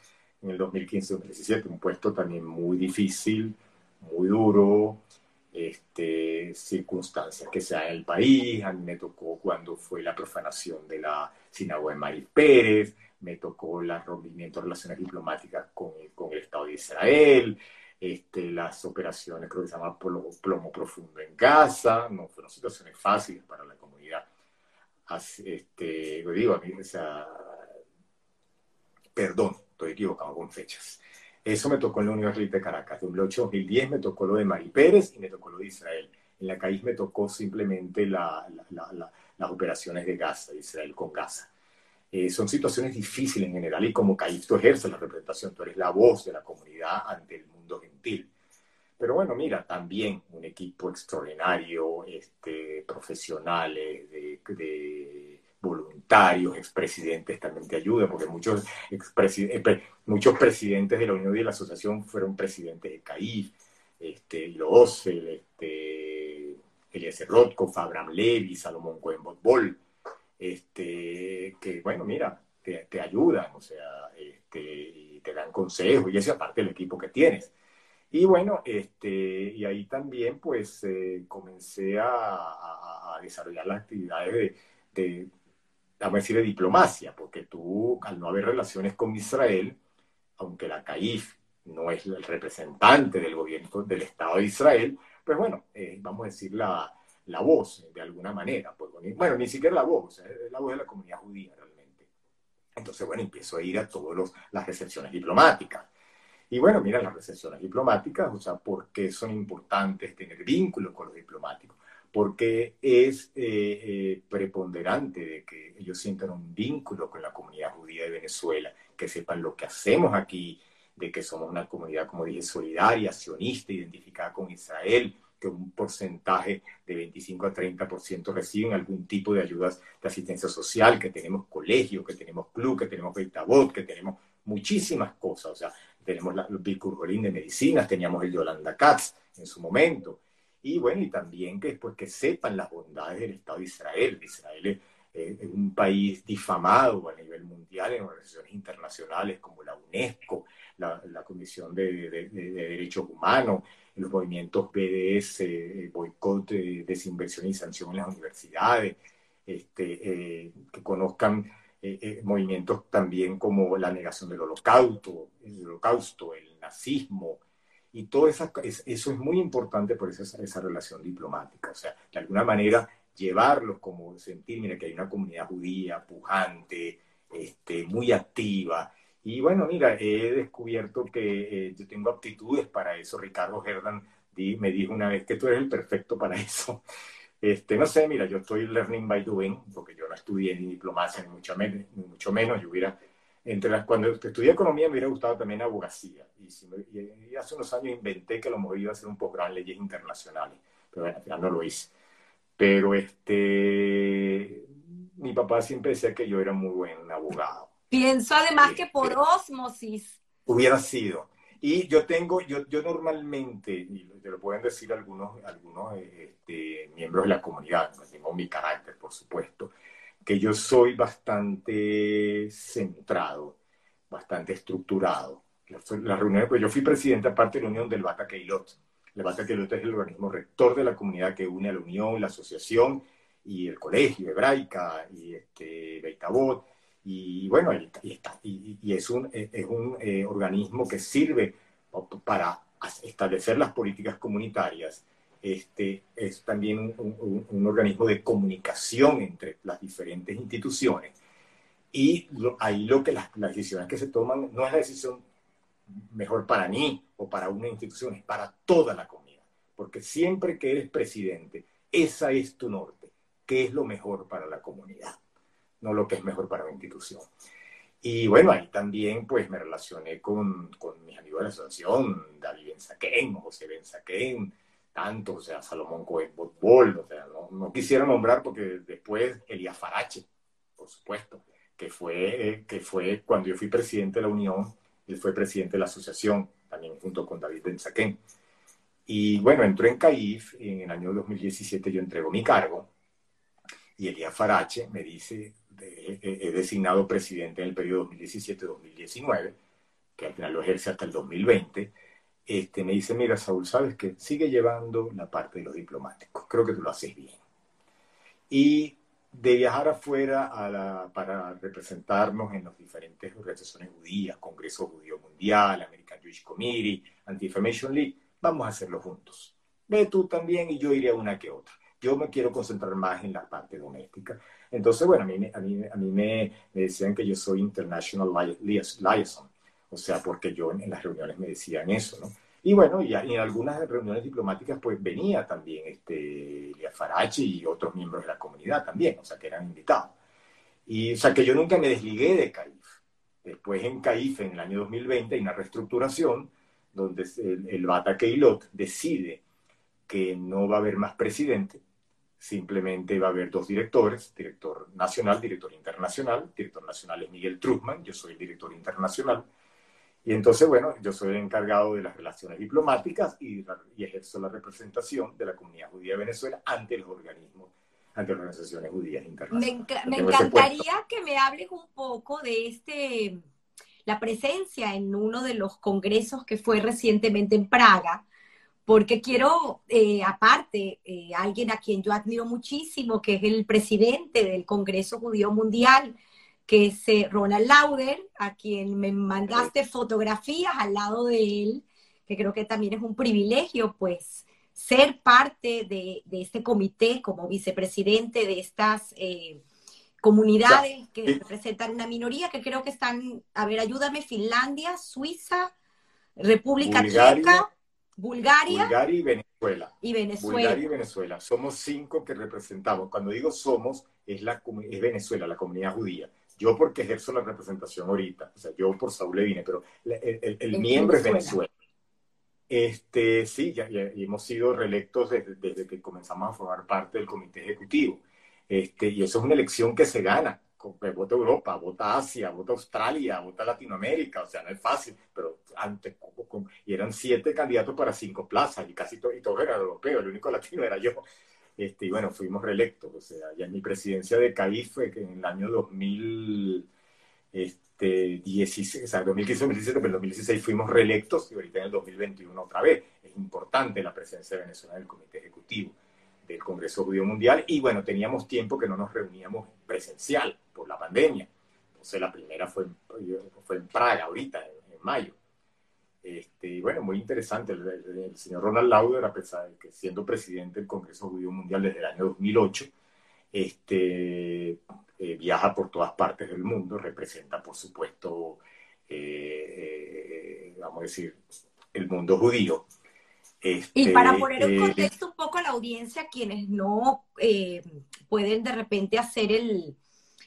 en el 2015-2017, un puesto también muy difícil, muy duro, este, circunstancias que se dan en el país. A mí me tocó cuando fue la profanación de la sinagoga de Maris Pérez, me tocó el rompimiento de relaciones diplomáticas con, el Estado de Israel, este, las operaciones, creo que se llama plomo, plomo profundo en Gaza, no fueron situaciones fáciles para la comunidad este, digo, a mí, o sea, perdón, estoy equivocado con fechas. Eso me tocó en la Universidad de Caracas. En 2010 me tocó lo de Mari Pérez y me tocó lo de Israel. En la CAIS me tocó simplemente la, las operaciones de Gaza, Israel con Gaza. Eh, son situaciones difíciles en general y como CAIF tú ejerces la representación, tú eres la voz de la comunidad ante el mundo gentil. Pero bueno, mira, también un equipo extraordinario, este, profesionales, de, de expresidentes también te ayudan, porque muchos, eh, muchos presidentes de la Unión y de la Asociación fueron presidentes de CAIF, este, Losel, este, Eliezer Rotkov, Abraham Levy, Salomón Cohen este, que bueno, mira, te, te ayudan, o sea, este, te dan consejos, y eso aparte del equipo que tienes. Y bueno, este, y ahí también pues eh, comencé a, desarrollar las actividades de, a decir, de diplomacia, porque tú, al no haber relaciones con Israel, aunque la CAIF no es el representante del gobierno del Estado de Israel, pues bueno, eh, vamos a decir la, la, voz de alguna manera. Pues, bueno, ni siquiera la voz, es la voz de la comunidad judía realmente. Entonces, bueno, empiezo a ir a todas las recepciones diplomáticas. Y bueno, mira las recepciones diplomáticas, o sea, ¿por qué son importantes tener vínculos con los diplomáticos? Porque es eh, eh, preponderante de que ellos sientan un vínculo con la comunidad judía de Venezuela, que sepan lo que hacemos aquí, de que somos una comunidad, como dije, solidaria, sionista, identificada con Israel, que un porcentaje de 25 a 30% reciben algún tipo de ayudas de asistencia social, que tenemos colegios, que tenemos club, que tenemos Betabot, que tenemos muchísimas cosas. O sea, tenemos la, el de medicinas, teníamos el Yolanda Katz en su momento. Y bueno, y también que, pues, que sepan las bondades del Estado de Israel. Israel es, un país difamado a nivel mundial en organizaciones internacionales como la UNESCO, la, Comisión de, Derechos Humanos, los movimientos BDS, eh, boicot, desinversión y sanción en las universidades, este, eh, que conozcan eh, eh, movimientos también como la negación del holocausto, el holocausto, el nazismo, y todo eso, eso es muy importante por esa, esa relación diplomática, o sea, de alguna manera llevarlos como sentir, mira, que hay una comunidad judía pujante, este, muy activa, y bueno, mira, he descubierto que eh, yo tengo aptitudes para eso. Ricardo Herdan me dijo una vez que tú eres el perfecto para <laughs> eso Este, no sé, mira, yo estoy learning by doing, porque yo no estudié ni diplomacia, ni mucho menos, ni mucho menos. Yo hubiera, entre las, cuando estudié economía me hubiera gustado también abogacía. Y, y, hace unos años inventé que lo mejor iba a hacer un posgrado en leyes internacionales, pero bueno, al final no lo hice. Pero este, mi papá siempre decía que yo era muy buen abogado. Pienso además que por este, osmosis. Hubiera sido. Y yo tengo, yo, yo normalmente, y te lo pueden decir algunos, algunos este, miembros de la comunidad, tengo mi carácter, por supuesto, que yo soy bastante centrado, bastante estructurado. Las reuniones, pues yo fui presidente aparte de la Unión del Bata Keilot. El Bata Keilot es el organismo rector de la comunidad que une a la Unión, la asociación y el colegio hebraica y este, Beitabot y bueno, y, y, es un, es un eh, organismo que sirve para establecer las políticas comunitarias. Este, es también un, organismo de comunicación entre las diferentes instituciones. Y ahí lo que las, las decisiones que se toman no es la decisión mejor para mí o para una institución, es para toda la comunidad. Porque siempre que eres presidente, esa es tu norte. ¿Qué es lo mejor para la comunidad? no lo que es mejor para una institución. Y bueno, ahí también pues me relacioné con, con mis amigos de la asociación, David Benzaquén, José Benzaquén, tanto, o sea, Salomón Cohen Botbol, o sea, no, no, quisiera nombrar porque después Elías Farache, por supuesto, que fue, que fue cuando yo fui presidente de la Unión, él fue presidente de la asociación, también junto con David Benzaquén. Y bueno, entró en CAIF, en el año 2017 yo entrego mi cargo, y Elías Farache me dice, he designado presidente en el periodo 2017-2019, que al final lo ejerce hasta el 2020, este, me dice, mira, Saúl, sabes que sigue llevando la parte de los diplomáticos, creo que tú lo haces bien. Y de viajar afuera a la, para representarnos en las diferentes organizaciones judías, Congreso Judío Mundial, American Jewish Committee, Anti-Defamation League, vamos a hacerlo juntos. Ve tú también y yo iré a una que otra. Yo me quiero concentrar más en la parte doméstica. Entonces, bueno, a mí, a mí, a mí me, me decían que yo soy International Liaison, o sea, porque yo en, las reuniones me decían eso, ¿no? Y bueno, y, en algunas reuniones diplomáticas pues venía también este Elia Farachi y otros miembros de la comunidad también, o sea, que eran invitados. Y, o sea, que yo nunca me desligué de CAIF. Después en CAIF, en el año 2020, hay una reestructuración donde el, el Bata Keilot decide que no va a haber más presidente, Simplemente va a haber dos directores, director nacional, director internacional. Director nacional es Miguel Trujman, yo soy el director internacional. Y entonces, bueno, yo soy el encargado de las relaciones diplomáticas y, y ejerzo la representación de la comunidad judía de Venezuela ante los organismos, ante las organizaciones judías internacionales. Me, me encantaría que me hables un poco de este, la presencia en uno de los congresos que fue recientemente en Praga, porque quiero, eh, aparte, eh, alguien a quien yo admiro muchísimo, que es el presidente del Congreso Judío Mundial, que es eh, Ronald Lauder, a quien me mandaste fotografías al lado de él, que creo que también es un privilegio, pues, ser parte de, este comité como vicepresidente de estas comunidades que representan una minoría, que creo que están, a ver, ayúdame, Finlandia, Suiza, República Checa. Bulgaria. Bulgaria y Venezuela. Y Venezuela. Bulgaria y Venezuela. Somos cinco que representamos. Cuando digo somos, es, la, es Venezuela, la comunidad judía. Yo porque ejerzo la representación ahorita. O sea, yo por Saúl le vine, pero el, miembro es Venezuela. Este, sí, ya, hemos sido reelectos desde, desde, que comenzamos a formar parte del comité ejecutivo. Este, y eso es una elección que se gana vota Europa, vota Asia, vota Australia, vota Latinoamérica, o sea, no es fácil, pero antes, y eran siete candidatos para cinco plazas, y casi todo, y todos eran europeos, el único latino era yo. Este, y bueno, fuimos reelectos, o sea, ya en mi presidencia de CAIF fue que en el año 2016, este, o sea, 2015, 2017, pero en 2016 fuimos reelectos y ahorita en el 2021 otra vez. Es importante la presencia de Venezuela en el Comité Ejecutivo del Congreso Judío Mundial y bueno, teníamos tiempo que no nos reuníamos presencial por la pandemia. Entonces la primera fue, fue en Praga ahorita, en, mayo. Este, y bueno, muy interesante. El, señor Ronald Lauder, a pesar de que siendo presidente del Congreso Judío Mundial desde el año 2008, este, eh, viaja por todas partes del mundo, representa, por supuesto, eh, eh, vamos a decir, el mundo judío. Y para este, poner en eh, contexto un poco a la audiencia, quienes no eh, pueden de repente hacer el,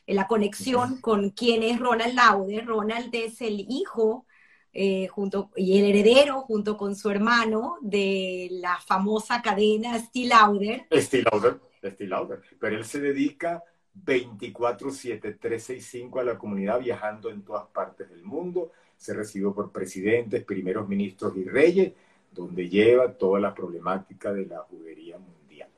la conexión con quién es Ronald Lauder, Ronald es el hijo eh, junto, y el heredero junto con su hermano de la famosa cadena Steel Lauder. Steel Lauder, Steel Lauder. Pero él se dedica 24-7, 365 a la comunidad viajando en todas partes del mundo. Se recibió por presidentes, primeros ministros y reyes donde lleva toda la problemática de la judería mundial.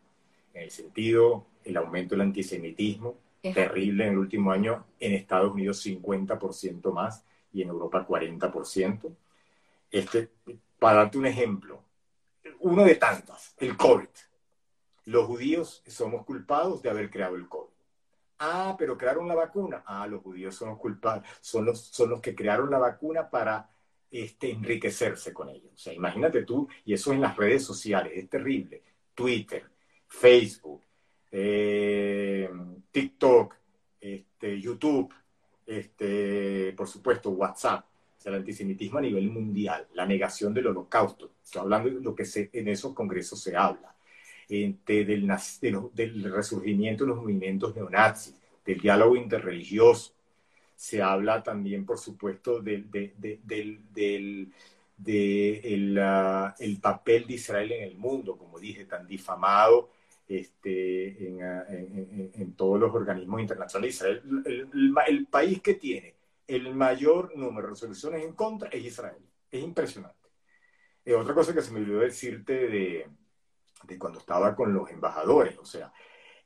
En el sentido, el aumento del antisemitismo, terrible en el último año, en Estados Unidos 50% más y en Europa 40%. Este, para darte un ejemplo, uno de tantos, el COVID. Los judíos somos culpados de haber creado el COVID. Ah, pero crearon la vacuna. Ah, los judíos son los culpables, son los, son los que crearon la vacuna para este, enriquecerse con ello. O sea, imagínate tú, y eso en las redes sociales, es terrible. Twitter, Facebook, eh, TikTok, este, YouTube, este, por supuesto, WhatsApp. El antisemitismo a nivel mundial, la negación del holocausto. Estoy hablando de lo que se, en esos congresos se habla. Este, del, del resurgimiento de los movimientos neonazis, del diálogo interreligioso, se habla también, por supuesto, del, del, ah, el, papel de Israel en el mundo, como dije, tan difamado este, ah, en, todos los organismos internacionales. El, país que tiene el mayor número de resoluciones en contra es Israel. Es impresionante. Eh, otra cosa que se me olvidó decirte de, de cuando estaba con los embajadores, o sea,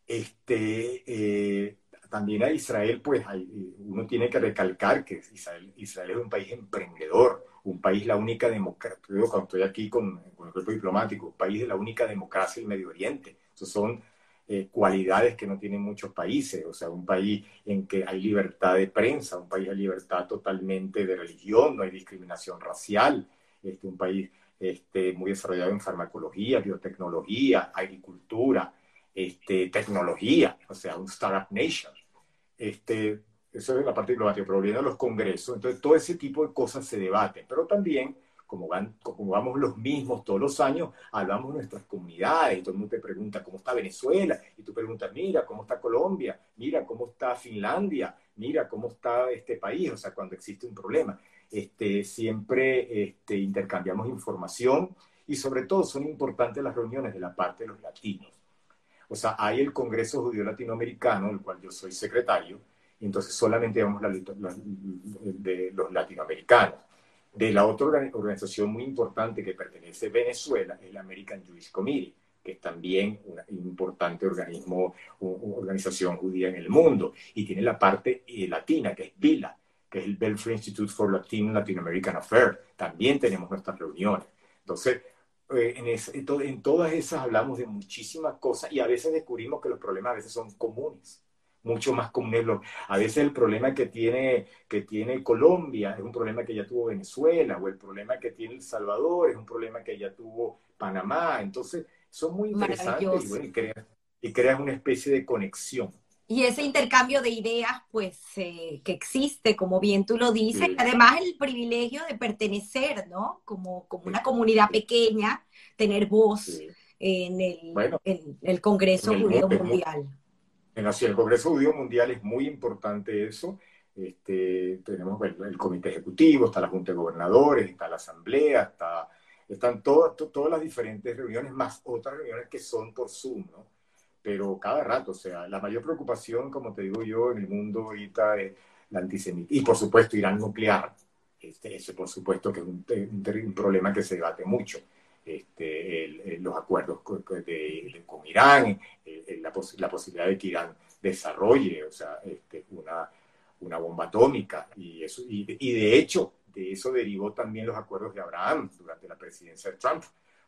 este, eh, también a Israel, pues eh, uno tiene que recalcar que Israel, es un país emprendedor, un país la única democracia, cuando estoy aquí con, el cuerpo diplomático, un país de la única democracia en Medio Oriente. Esas son eh, cualidades que no tienen muchos países, o sea, un país en que hay libertad de prensa, un país de libertad totalmente de religión, no hay discriminación racial, este, un país este, muy desarrollado en farmacología, biotecnología, agricultura, este, tecnología, o sea, un startup nation. Este, eso es la parte diplomática, pero vienen los congresos, entonces todo ese tipo de cosas se debaten, pero también, como, van, como vamos los mismos todos los años, hablamos nuestras comunidades, y todo el mundo te pregunta cómo está Venezuela, y tú preguntas, mira, cómo está Colombia, mira, cómo está Finlandia, mira, cómo está este país, o sea, cuando existe un problema. Este, siempre este, intercambiamos información y sobre todo son importantes las reuniones de la parte de los latinos. O sea, hay el Congreso Judío Latinoamericano, del cual yo soy secretario, y entonces solamente vamos la, de los latinoamericanos. De la otra organización muy importante que pertenece a Venezuela es la American Jewish Committee, que es también un importante organismo, organización judía en el mundo, y tiene la parte eh, latina, que es VILA, que es el Belfry Institute for Latin Latin American Affairs. También tenemos nuestras reuniones. Entonces, eh, en, en, todas esas hablamos de muchísimas cosas y a veces descubrimos que los problemas a veces son comunes, mucho más comunes. A veces el problema que tiene, que tiene Colombia es un problema que ya tuvo Venezuela, o el problema que tiene El Salvador es un problema que ya tuvo Panamá. Entonces, son muy interesantes y, bueno, y, creas, y creas una especie de conexión. Y ese intercambio de ideas, pues, eh, que existe, como bien tú lo dices, además el privilegio de pertenecer, ¿no? Como, como una comunidad pequeña, tener voz en, el, en, el, Congreso Judío Mundial. En el Congreso Judío Mundial es muy importante eso. Este, tenemos el, comité ejecutivo, está la Junta de Gobernadores, está la Asamblea, está, están todas, todas las diferentes reuniones, más otras reuniones que son por Zoom, ¿no? pero cada rato, o sea, la mayor preocupación, como te digo yo, en el mundo ahorita es la antisemitismo. Y por supuesto, Irán nuclear. Este, ese por supuesto que es un, un, problema que se debate mucho. Este, los acuerdos con, de, con Irán, la, la, posibilidad de que Irán desarrolle o sea, este, una, una bomba atómica. Y, eso, y, y de hecho, de eso derivó también los acuerdos de Abraham durante la presidencia de Trump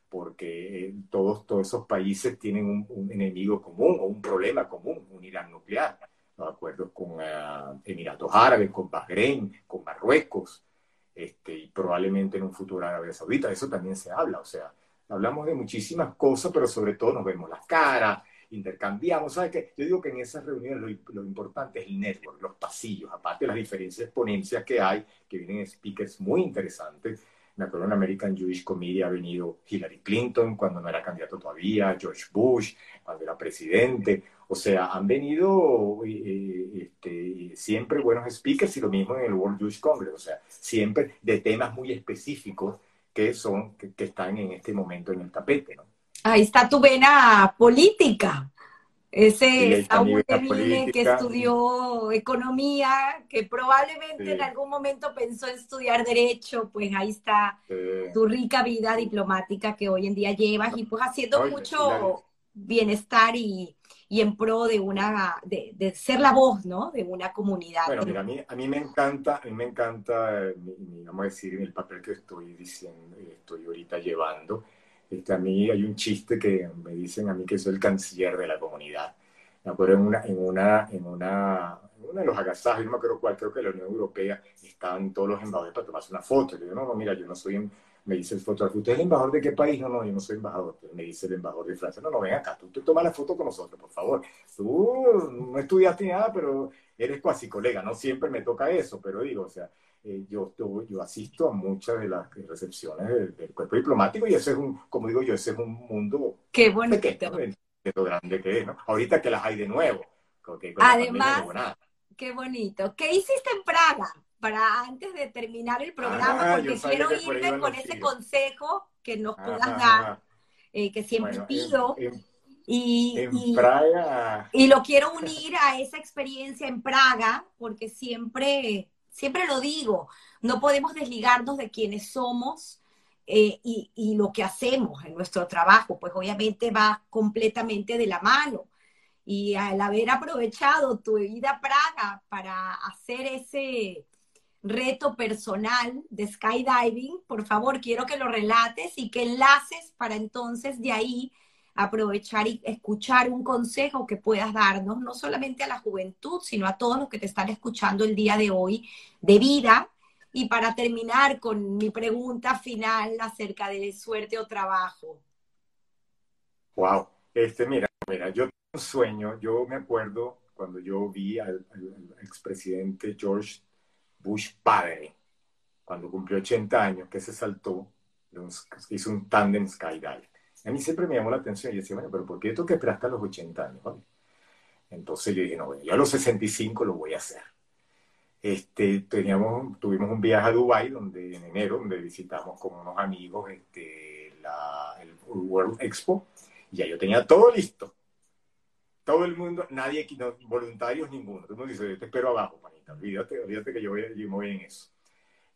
porque eh, todos, todos esos países tienen un, enemigo común o un problema común, un Irán nuclear. Los acuerdos con uh, Emiratos Árabes, con Bahrein, con Marruecos, este, y probablemente en un futuro Arabia Saudita. Eso también se habla, o sea, hablamos de muchísimas cosas, pero sobre todo nos vemos las caras, intercambiamos. ¿Sabes qué? Yo digo que en esas reuniones lo, lo, importante es el network, los pasillos, aparte de las diferentes ponencias que hay, que vienen speakers muy interesantes me acuerdo en American Jewish Committee ha venido Hillary Clinton cuando no era candidato todavía, George Bush cuando era presidente. O sea, han venido eh, este, siempre buenos speakers y lo mismo en el World Jewish Congress. O sea, siempre de temas muy específicos que son, que, que están en este momento en el tapete, ¿no? Ahí está tu vena política. Ese Saúl que estudió economía, que probablemente en algún momento pensó en estudiar derecho, pues ahí está tu rica vida diplomática que hoy en día llevas y pues haciendo mucho bienestar y, y, en pro de una, de, de, ser la voz, ¿no? De una comunidad. Bueno, mira, a mí, a mí me encanta, a mí me encanta, eh, vamos a decir, en el papel que estoy diciendo, estoy ahorita llevando, este, a mí hay un chiste que me dicen a mí que soy el canciller de la comunidad. Me acuerdo en una, en una, en una, uno de los agasajos, no me acuerdo cuál, creo que la Unión Europea, estaban todos los embajadores para tomarse una foto. Y yo, no, no, mira, yo no soy, me dice el fotógrafo, ¿usted es el embajador de qué país? No, no, yo no soy embajador. Me dice el embajador de Francia, no, no, ven acá, tú te tomas la foto con nosotros, por favor. Tú no estudiaste nada, pero eres cuasi colega, no siempre me toca eso, pero digo, o sea, eh, yo, yo, asisto a muchas de las recepciones del, cuerpo diplomático y ese es un, como digo yo, ese es un mundo Qué bonito. pequeño, de lo grande que es, ¿no? Ahorita que las hay de nuevo. Además, qué bonito. ¿Qué hiciste en Praga? Para antes de terminar el programa, porque quiero irme con ese consejo que nos puedas dar, eh, que siempre pido. y, en Praga. y lo quiero unir a esa experiencia en Praga, porque siempre Siempre lo digo, no podemos desligarnos de quienes somos eh, y, lo que hacemos en nuestro trabajo, pues obviamente va completamente de la mano. Y al haber aprovechado tu vida a Praga para hacer ese reto personal de skydiving, por favor, quiero que lo relates y que enlaces para entonces de ahí aprovechar y escuchar un consejo que puedas darnos, no solamente a la juventud, sino a todos los que te están escuchando el día de hoy, de vida. Y para terminar con mi pregunta final acerca de suerte o trabajo. Wow, este, mira, mira, yo sueño, yo me acuerdo cuando yo vi al, expresidente George Bush padre, cuando cumplió 80 años, que se saltó, hizo un tandem skydive. A mí siempre me llamó la atención y decía, bueno, pero ¿por qué tengo que esperar hasta los 80 años? Entonces yo dije, no, bueno, yo a los 65 lo voy a hacer. Este, teníamos, tuvimos un viaje a Dubai donde, en enero, donde visitamos con unos amigos este, la, el World Expo, y ya yo tenía todo listo. Todo el mundo, nadie, no, voluntarios ninguno. Todo el mundo dice, te espero abajo, panita, olvídate, olvídate que yo, voy, yo me voy en eso.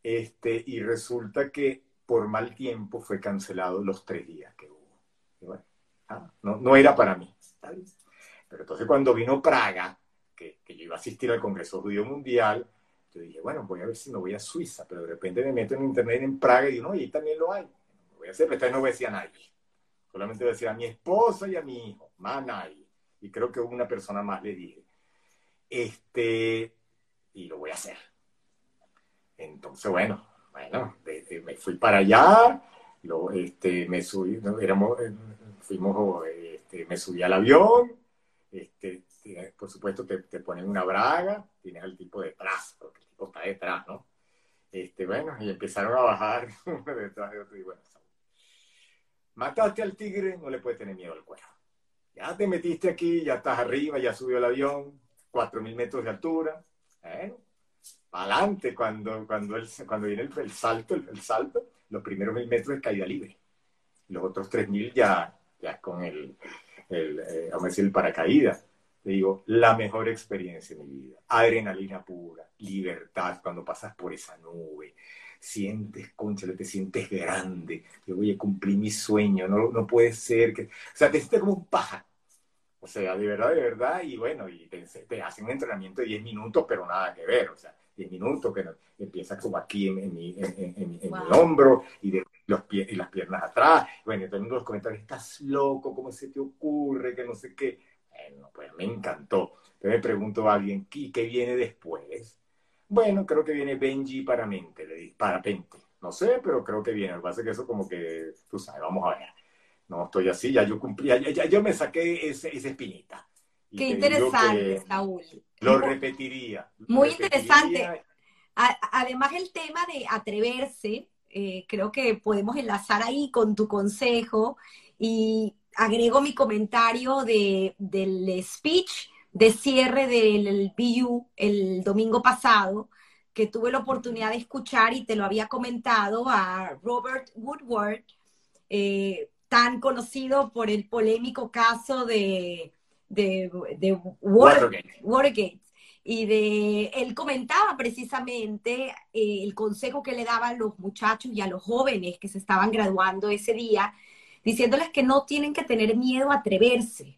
Este, y resulta que por mal tiempo fue cancelado los tres días que Ah, no, no, era para mí. Pero entonces cuando vino Praga, que, que, yo iba a asistir al Congreso Judío Mundial, yo dije, bueno, voy a ver si me voy a Suiza, pero de repente me meto en internet en Praga y digo, no, y ahí también lo hay. voy a hacer, pero no voy a decir a nadie. Solamente voy a decir a mi esposa y a mi hijo, más nadie. Y creo que una persona más le dije. Este, y lo voy a hacer. Entonces, bueno, bueno, me fui para allá, lo, este, me subí, éramos, eh, fuimos, este, me subí al avión, este, por supuesto te, te, ponen una braga, tienes al tipo detrás, porque el tipo está detrás, ¿no? Este, bueno, y empezaron a bajar <laughs> uno detrás de otro y bueno, mataste al tigre, no le puedes tener miedo al cuerpo. Ya te metiste aquí, ya estás arriba, ya subió el avión, 4.000 metros de altura, bueno, para adelante cuando, cuando, el, cuando viene el, salto, el, salto, los primeros mil metros de caída libre. Los otros 3.000 ya, ya con el, el eh, vamos a decir, el paracaídas. Te digo, la mejor experiencia de mi vida. Adrenalina pura, libertad cuando pasas por esa nube. Sientes, conchale, te sientes grande. Yo voy a cumplir mi sueño. No, no puede ser que. O sea, te sientes como un pájaro. O sea, de verdad, de verdad. Y bueno, y te, te hacen un entrenamiento de 10 minutos, pero nada que ver. O sea, 10 minutos, que empieza como aquí en, mi, en, mi, hombro y, de los pies, y las piernas atrás. Bueno, todo el mundo los comentarios, estás loco, ¿cómo se te ocurre? Que no sé qué. Bueno, pues me encantó. Entonces me pregunto a alguien, ¿y qué viene después? Bueno, creo que viene Benji para mente, le dije, para pente. No sé, pero creo que viene. Lo que pasa es que eso como que, tú sabes, vamos a ver. No estoy así, ya yo cumplí, ya, ya yo me saqué ese, esa espinita. Qué interesante, Saúl. Lo repetiría. Muy interesante. además, el tema de atreverse, eh, creo que podemos enlazar ahí con tu consejo y agrego mi comentario de, del speech de cierre del BU el domingo pasado, que tuve la oportunidad de escuchar y te lo había comentado a Robert Woodward, eh, tan conocido por el polémico caso de, de, Watergate. Y de, él comentaba precisamente eh, el consejo que le daban los muchachos y a los jóvenes que se estaban graduando ese día, diciéndoles que no tienen que tener miedo a atreverse,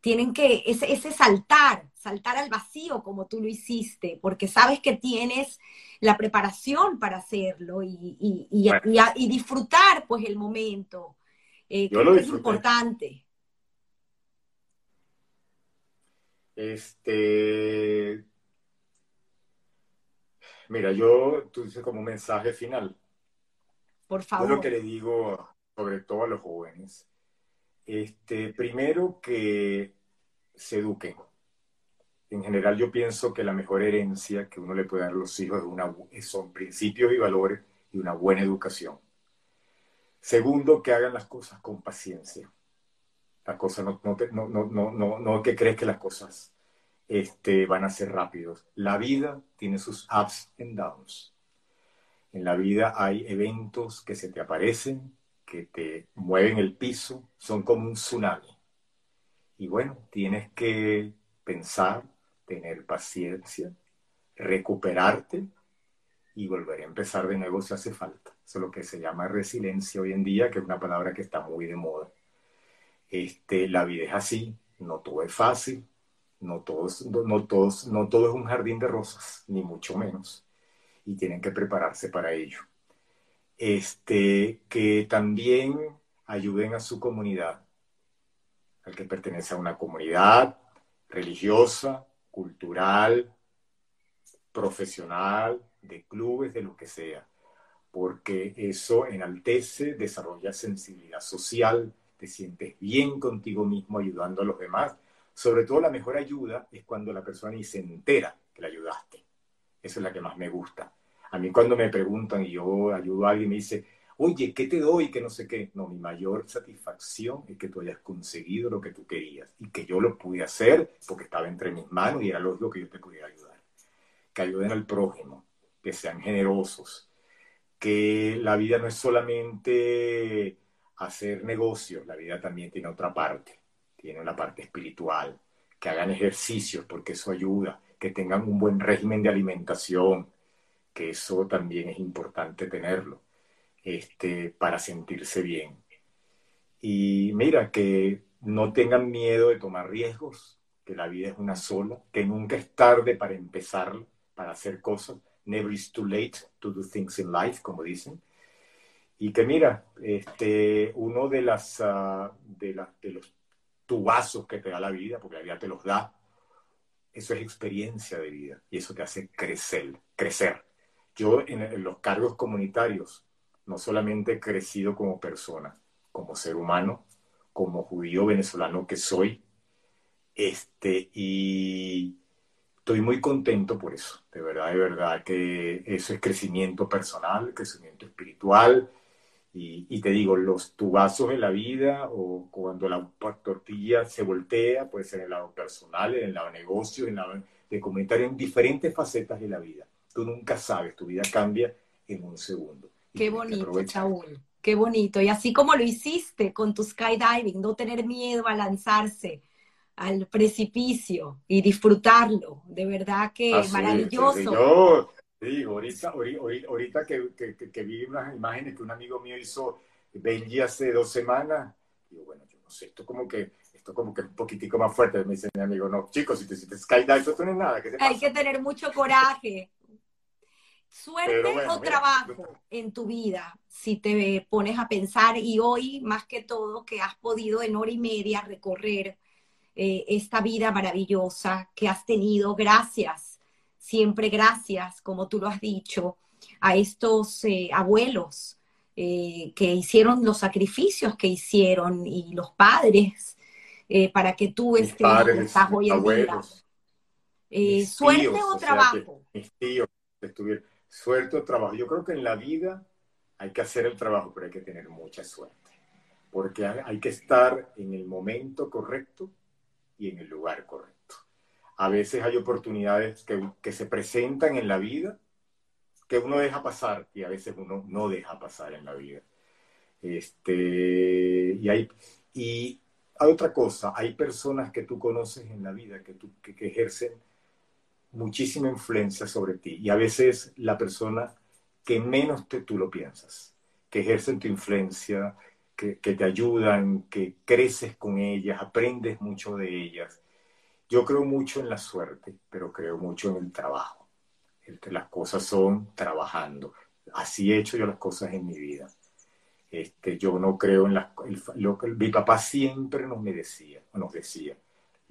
tienen que, ese, ese saltar, saltar al vacío como tú lo hiciste, porque sabes que tienes la preparación para hacerlo y, y, disfrutar pues el momento, eh, que es importante. Este, mira, yo, tú dices como un mensaje final. Por favor. Yo lo que le digo, sobre todo a los jóvenes, este, primero que se eduquen. En general yo pienso que la mejor herencia que uno le puede dar a los hijos es una, son principios y valores y una buena educación. Segundo, que hagan las cosas con paciencia. Las cosas no, no, no, no, no, que crees que las cosas este, van a ser rápidos. La vida tiene sus ups and downs. En la vida hay eventos que se te aparecen, que te mueven el piso, son como un tsunami. Y bueno, tienes que pensar, tener paciencia, recuperarte y volver a empezar de nuevo si hace falta. Eso es lo que se llama resiliencia hoy en día, que es una palabra que está muy de moda. Este, la vida es así, no todo es fácil, no, todos, no, todos, no todo es un jardín de rosas, ni mucho menos. Y tienen que prepararse para ello este, que también ayuden a su comunidad, al que pertenece a una comunidad religiosa, cultural, profesional, de clubes, de lo que sea, porque eso enaltece, desarrolla sensibilidad social, te sientes bien contigo mismo ayudando a los demás. Sobre todo la mejor ayuda es cuando la persona ni se entera que la ayudaste. Esa es la que más me gusta. A mí cuando me preguntan y yo ayudo a alguien, me dice, oye, ¿qué te doy? Que no sé qué. No, mi mayor satisfacción es que tú hayas conseguido lo que tú querías y que yo lo pude hacer porque estaba entre mis manos y era lo que yo te pudiera ayudar. Que ayuden al prójimo, que sean generosos, que la vida no es solamente hacer negocios, la vida también tiene otra parte, tiene una parte espiritual, que hagan ejercicios porque eso ayuda, que tengan un buen régimen de alimentación, que eso también es importante tenerlo este, para sentirse bien. Y mira, que no tengan miedo de tomar riesgos, que la vida es una sola, que nunca es tarde para empezar, para hacer cosas. Never is too late to do things in life, como dicen. Y que mira, este, uno de, las, ah, de, de los tubazos que te da la vida, porque la vida te los da, eso es experiencia de vida y eso te hace crecer, crecer. Yo en, los cargos comunitarios no solamente he crecido como persona, como ser humano, como judío venezolano que soy, este, y estoy muy contento por eso, de verdad, de verdad, que eso es crecimiento personal, crecimiento espiritual, y, te digo, los tubazos en la vida o cuando la tortilla se voltea, puede ser en el lado personal, en el lado negocio, en el lado de comentario, en diferentes facetas de la vida tú nunca sabes, tu vida cambia en un segundo. Qué bonito, Saúl, qué bonito. Y así como lo hiciste con tu skydiving, no tener miedo a lanzarse al precipicio y disfrutarlo, de verdad que maravilloso. yo digo, ahorita, ahorita que, que, vi unas imágenes que un amigo mío hizo Benji hace dos semanas, digo, bueno, yo no sé, esto como que esto como que un poquitico más fuerte, me dice mi amigo, no, chicos, si te hiciste skydive, eso no es nada. Hay que tener mucho coraje, Suerte o trabajo en tu vida, si te pones a pensar, y hoy más que todo que has podido en hora y media recorrer eh, esta vida maravillosa que has tenido, gracias, siempre gracias, como tú lo has dicho, a estos eh, abuelos eh, que hicieron los sacrificios que hicieron y los padres para que tú estés hoy en día. suerte o, trabajo. mis tíos estuvieron suerte o trabajo. Yo creo que en la vida hay que hacer el trabajo, pero hay que tener mucha suerte. Porque hay que estar en el momento correcto y en el lugar correcto. A veces hay oportunidades que, que se presentan en la vida que uno deja pasar y a veces uno no deja pasar en la vida. Este, y hay, y hay otra cosa, hay personas que tú conoces en la vida que, tú, que, ejercen muchísima influencia sobre ti y a veces la persona que menos te, tú lo piensas, que ejercen tu influencia, que, que, te ayudan, que creces con ellas, aprendes mucho de ellas. Yo creo mucho en la suerte, pero creo mucho en el trabajo. Las cosas son trabajando. Así he hecho yo las cosas en mi vida. Este, yo no creo en las... lo que mi papá siempre nos me decía, nos decía,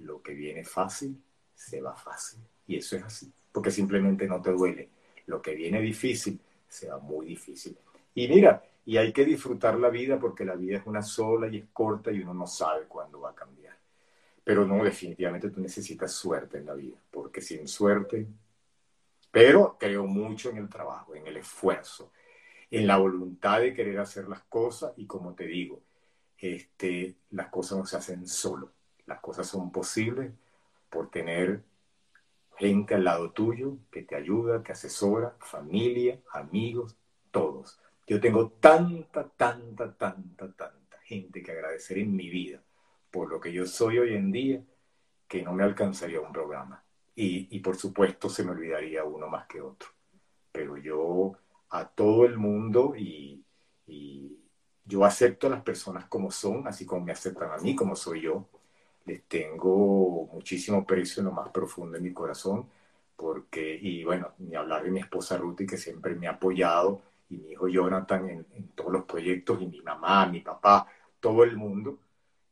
lo que viene fácil, se va fácil. Y eso es así, porque simplemente no te duele. Lo que viene difícil, se va muy difícil. Y mira, y hay que disfrutar la vida porque la vida es una sola y es corta y uno no sabe cuándo va a cambiar. Pero no, definitivamente tú necesitas suerte en la vida, porque sin suerte pero creo mucho en el trabajo, en el esfuerzo, en la voluntad de querer hacer las cosas y como te digo, este, las cosas no se hacen solo, las cosas son posibles por tener gente al lado tuyo que te ayuda, que asesora, familia, amigos, todos. Yo tengo tanta, tanta, tanta, tanta gente que agradecer en mi vida por lo que yo soy hoy en día que no me alcanzaría un programa. Y, por supuesto se me olvidaría uno más que otro. Pero yo a todo el mundo y, yo acepto a las personas como son, así como me aceptan a mí, como soy yo. Les tengo muchísimo precio en lo más profundo de mi corazón, porque, y bueno, ni hablar de mi esposa Ruth, que siempre me ha apoyado, y mi hijo Jonathan en, en todos los proyectos, y mi mamá, mi papá, todo el mundo,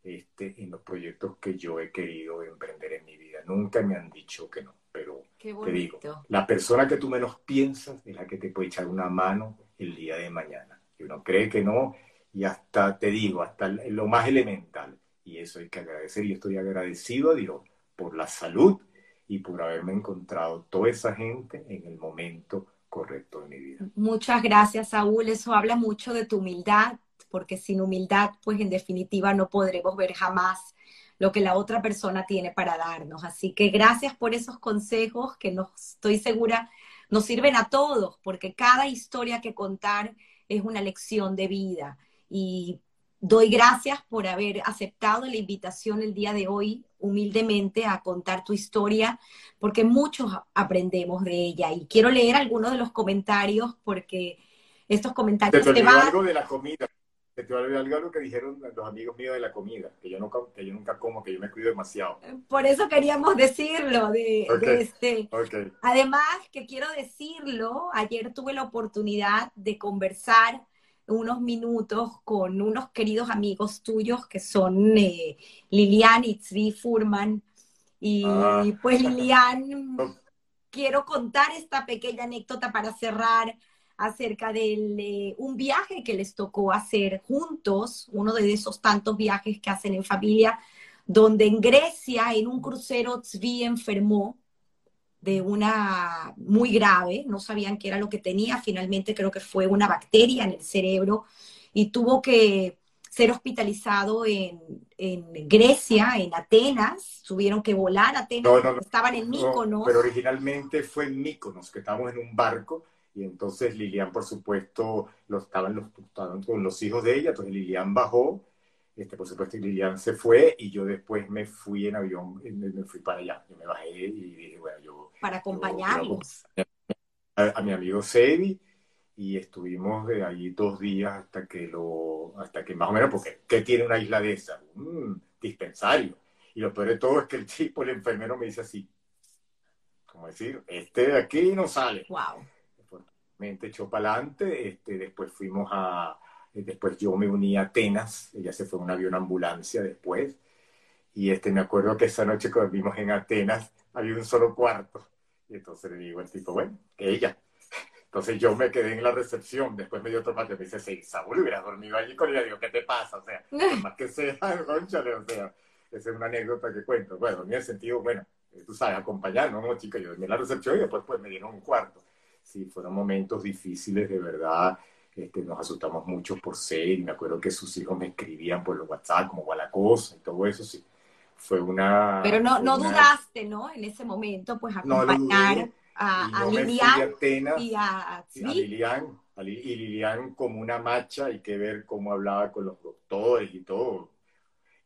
este, en los proyectos que yo he querido emprender en mi vida. Nunca me han dicho que no, pero te digo, la persona que tú menos piensas es la que te puede echar una mano el día de mañana. Y uno cree que no, y hasta, te digo, hasta lo más elemental. Y eso hay que agradecer. Y estoy agradecido a Dios por la salud y por haberme encontrado toda esa gente en el momento correcto de mi vida. Muchas gracias, Saúl. Eso habla mucho de tu humildad, porque sin humildad, pues en definitiva no podremos ver jamás lo que la otra persona tiene para darnos. Así que gracias por esos consejos que no estoy segura nos sirven a todos, porque cada historia que contar es una lección de vida. Y doy gracias por haber aceptado la invitación el día de hoy, humildemente, a contar tu historia, porque muchos aprendemos de ella. Y quiero leer algunos de los comentarios, porque estos comentarios te, te van... algo de la comida te te algo que dijeron los amigos míos de la comida, que yo, nunca, que yo nunca como, que yo me cuido demasiado. Por eso queríamos decirlo, de, este. Además, que quiero decirlo, ayer tuve la oportunidad de conversar unos minutos con unos queridos amigos tuyos que son eh, Lilian y Tzvi Furman. Y ah. pues Lilian, <laughs> quiero contar esta pequeña anécdota para cerrar acerca de un viaje que les tocó hacer juntos, uno de esos tantos viajes que hacen en familia, donde en Grecia, en un crucero, Tzvi enfermó de una muy grave, no sabían qué era lo que tenía, finalmente creo que fue una bacteria en el cerebro y tuvo que ser hospitalizado en, Grecia, en Atenas, tuvieron que volar a Atenas, estaban en Míconos. pero originalmente fue en Míconos, que estábamos en un barco y entonces Lilian, por supuesto, lo estaban, los, estaban con los hijos de ella, entonces Lilian bajó, este, por supuesto Lilian se fue y yo después me fui en avión, me, fui para allá, yo me bajé y dije, bueno, yo... Para acompañarlos. A, mi amigo Sebi y estuvimos de allí dos días hasta que lo, hasta que más o menos, porque ¿qué tiene una isla de esa? Un dispensario. Y lo peor de todo es que el tipo, el enfermero me dice así, como decir, este de aquí no sale. Wow mente echó para adelante. Este, después fuimos a, después yo me uní a Atenas, ella se fue en un avión ambulancia después. Y este, me acuerdo que esa noche que vimos en Atenas había un solo cuarto. Y entonces le digo al tipo, bueno, que ella. <laughs> Entonces yo me quedé en la recepción, después me dio otro parte, me dice, sí, Saúl hubiera dormido allí con ella, digo, ¿qué te pasa? O sea, <laughs> más que sea, <laughs> conchale, o sea, esa es una anécdota que cuento. Bueno, en el sentido, bueno, tú sabes, acompañar, ¿no? Chica, yo dormí en la recepción y después pues me dieron un cuarto sí, fueron momentos difíciles de verdad, este, nos asustamos mucho por ser, y me acuerdo que sus hijos me escribían por los WhatsApp como Gualacosa y todo eso, sí. Fue una... Pero no, no dudaste, ¿no? En ese momento, pues acompañar a, a Lilian y a, Lilian, y Lilian como una macha, hay que ver cómo hablaba con los doctores y todo.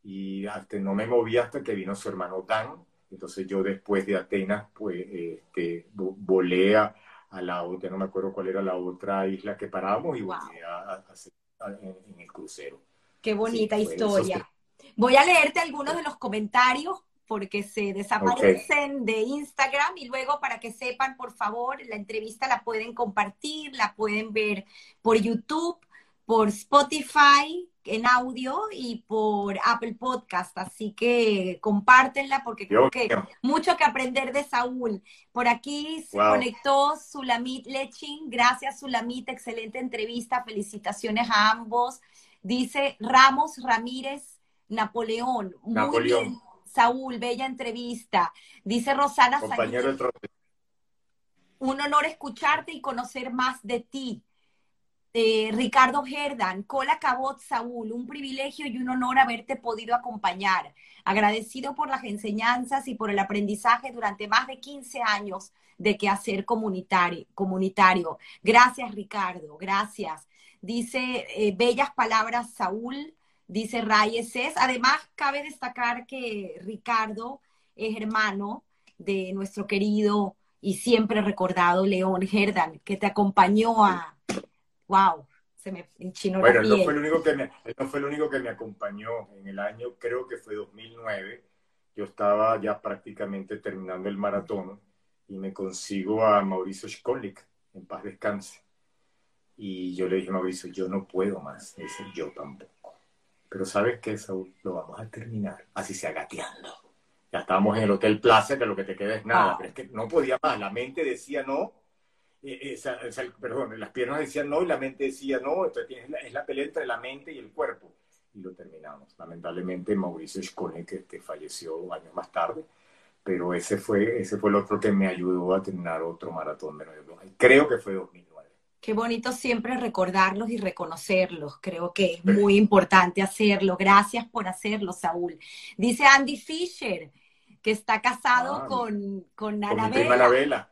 Y hasta no me moví hasta que vino su hermano Dan. Entonces yo después de Atenas, pues, este, volé a, la otra, no me acuerdo cuál era la otra isla que parábamos y volví a, en, el crucero. Qué bonita historia. Voy a leerte algunos de los comentarios porque se desaparecen de Instagram y luego para que sepan, por favor, la entrevista la pueden compartir, la pueden ver por YouTube, por Spotify en audio y por Apple Podcast, así que compártenla porque creo que mucho que aprender de Saúl. Por aquí se conectó Sulamit Lechin, gracias Sulamit, excelente entrevista, felicitaciones a ambos. Dice Ramos Ramírez Napoleón, muy bien Saúl, bella entrevista. Dice Rosana Compañero Un honor escucharte y conocer más de ti. Eh, Ricardo Herdan, Cola Cabot Saúl, un privilegio y un honor haberte podido acompañar. Agradecido por las enseñanzas y por el aprendizaje durante más de 15 años de quehacer comunitario. comunitario. Gracias, Ricardo, gracias. Dice, eh, bellas palabras, Saúl dice Reyes es. Además, cabe destacar que Ricardo es hermano de nuestro querido y siempre recordado León Herdan, que te acompañó a... ¡Wow! Se me enchinó bueno, la no fue, el único que me, no fue el único que me acompañó en el año, creo que fue 2009. Yo estaba ya prácticamente terminando el maratón y me consigo a Mauricio Schkolik, en paz descanse. Y yo le dije a Mauricio, yo no puedo más. Dice, yo tampoco. Pero ¿sabes qué, Saúl? Lo vamos a terminar, así sea gateando. Ya estábamos en el Hotel Plaza, que lo que te queda es nada, ah. pero es que no podía más. La mente decía no, eh, eh, perdón, las piernas decían no y la mente decía no, entonces es la pelea entre la mente y el cuerpo. Y lo terminamos. Lamentablemente Mauricio Schkonek, que, que falleció años más tarde, pero ese fue, ese fue el otro que me ayudó a terminar otro maratón de Nueva York. Creo que fue 2000. Qué bonito siempre recordarlos y reconocerlos. Creo que es muy importante hacerlo. Gracias por hacerlo, Saúl. Dice Andy Fisher, que está casado ah, con, con Anabela.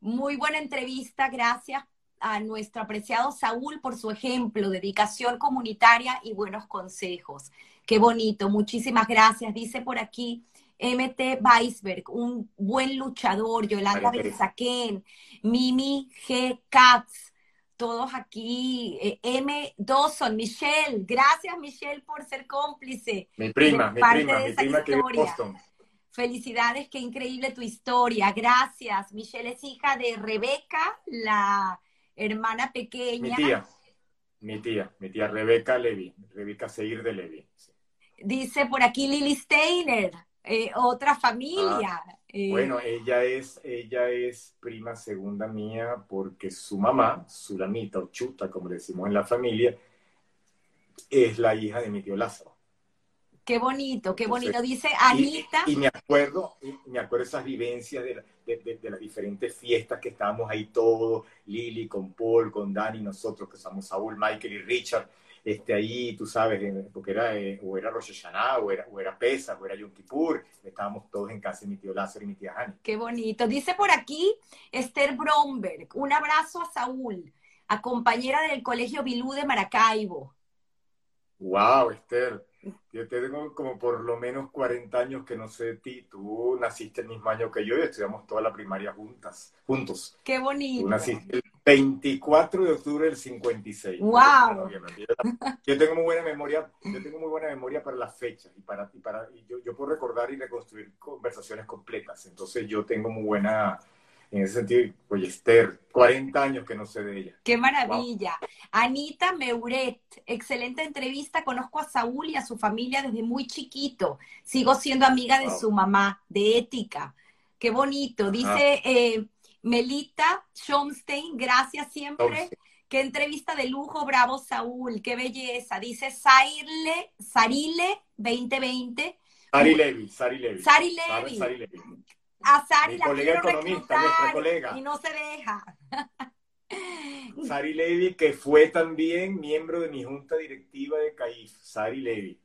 Muy buena entrevista. Gracias a nuestro apreciado Saúl por su ejemplo, dedicación comunitaria y buenos consejos. Qué bonito. Muchísimas gracias. Dice por aquí MT Weisberg, un buen luchador, Yolanda Berzaquén, Mimi G. Katz, todos aquí, eh, M. Dawson, Michelle, gracias Michelle por ser cómplice. Mi prima, mi prima, mi prima que vive Boston. Felicidades, qué increíble tu historia, gracias. Michelle es hija de Rebeca, la hermana pequeña. Mi tía, mi tía, mi tía Rebeca Levy, Rebeca Seir de Levy. Dice por aquí Lily Steiner, eh, otra familia. Ah, eh, bueno, ella es, ella es prima segunda mía porque su mamá, Sulamita o Chuta, como le decimos en la familia, es la hija de mi tío Lázaro. Qué bonito, qué bonito. Dice Anita. Y, me acuerdo, me acuerdo esas vivencias de, de, las diferentes fiestas que estábamos ahí todos, Lili con Paul, con Dani, nosotros que somos Saúl, Michael y Richard este, ahí, tú sabes, porque era, eh, o era Rosh Hashanah, o era, o era Pesa, o era Yom Kippur, estábamos todos en casa de mi tío Lázaro y mi tía Hani. Qué bonito. Dice por aquí Esther Bromberg, un abrazo a Saúl, a compañera del Colegio Bilú de Maracaibo. Wow, Esther. Yo tengo como por lo menos 40 años que no sé de ti. Tú naciste el mismo año que yo y estudiamos toda la primaria juntas, juntos. Qué bonito. Tú naciste el 24 de octubre del 56. ¡Wow! Yo tengo muy buena memoria, yo tengo muy buena memoria para las fechas y para, y para yo, yo puedo recordar y reconstruir conversaciones completas. Entonces yo tengo muy buena en ese sentido, oye, Esther, 40 años que no sé de ella. Qué maravilla. Anita Meuret, excelente entrevista. Conozco a Saúl y a su familia desde muy chiquito. Sigo siendo amiga de su mamá, de ética. Qué bonito. Dice eh, Melita Schomstein, gracias siempre. Qué entrevista de lujo, bravo Saúl, qué belleza. Dice Sarile, Sarile 2020. Sari Levi, Sari Levi. Sari Levi. A Sari la colega economista, nuestra colega. Y no se deja. <laughs> Sari Levy, que fue también miembro de mi junta directiva de CAIF, Sari Levy.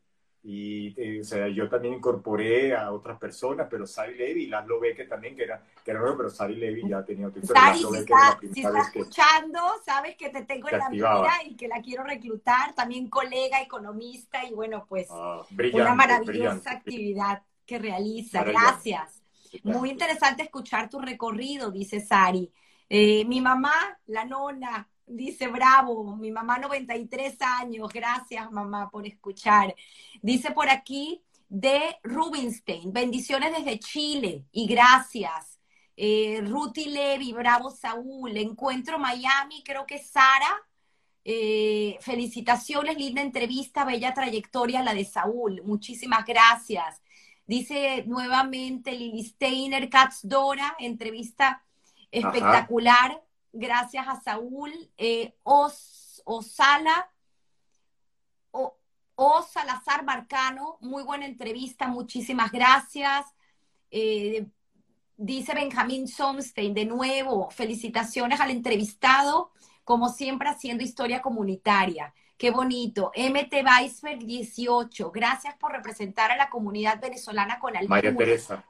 Y eh, o sea, yo también incorporé a otras personas, pero Sari Levy Laszlo Beque también, que era, que era nuevo, pero Sari Levy ya tenía otro. Sari, si está, si está escuchando, sabes que te tengo en la mira y que la quiero reclutar. También colega, economista y bueno, pues ah, una maravillosa actividad que realiza. Gracias. Muy interesante escuchar tu recorrido, dice Sari. Eh, mi mamá, la nona, Dice, bravo, mi mamá 93 años, gracias mamá por escuchar. Dice por aquí de Rubinstein, bendiciones desde Chile y gracias. Eh, Ruti Levi, bravo Saúl, encuentro Miami, creo que Sara. Eh, felicitaciones, linda entrevista, bella trayectoria la de Saúl, muchísimas gracias. Dice nuevamente Lili Steiner, Katz Dora, entrevista espectacular gracias a Saúl, eh, Os, Osala, o, Salazar Marcano, muy buena entrevista, muchísimas gracias. Eh, dice Benjamín Somstein, de nuevo, felicitaciones al entrevistado, como siempre haciendo historia comunitaria. Qué bonito. MT Weisberg 18, gracias por representar a la comunidad venezolana con altura. María Teresa.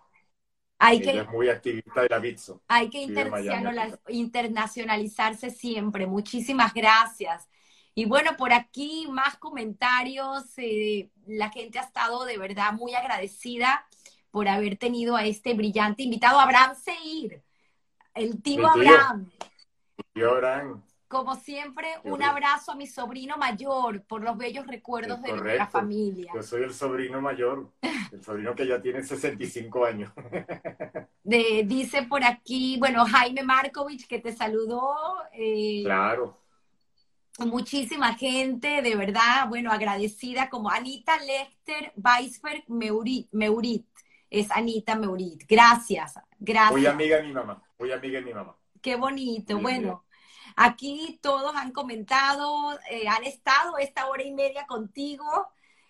Hay que, es muy activista de la BITSO. Hay que internacionalizarse siempre. Muchísimas gracias. Y bueno, por aquí más comentarios. Eh, la gente ha estado de verdad muy agradecida por haber tenido a este brillante invitado, Abraham Seir, el tío, Abraham. Tío Abraham. Como siempre, un abrazo a mi sobrino mayor por los bellos recuerdos de nuestra familia. Yo soy el sobrino mayor, el sobrino que ya tiene 65 años. <laughs> De, dice por aquí, bueno, Jaime Markovich que te saludó. Eh, claro. Muchísima gente, de verdad, bueno, agradecida como Anita Lechter Weisberg Meurit, Meurit. Es Anita Meurit. Gracias, gracias. Muy amiga de mi mamá, muy amiga de mi mamá. Qué bonito. bueno, Aquí todos han comentado, eh, han estado esta hora y media contigo.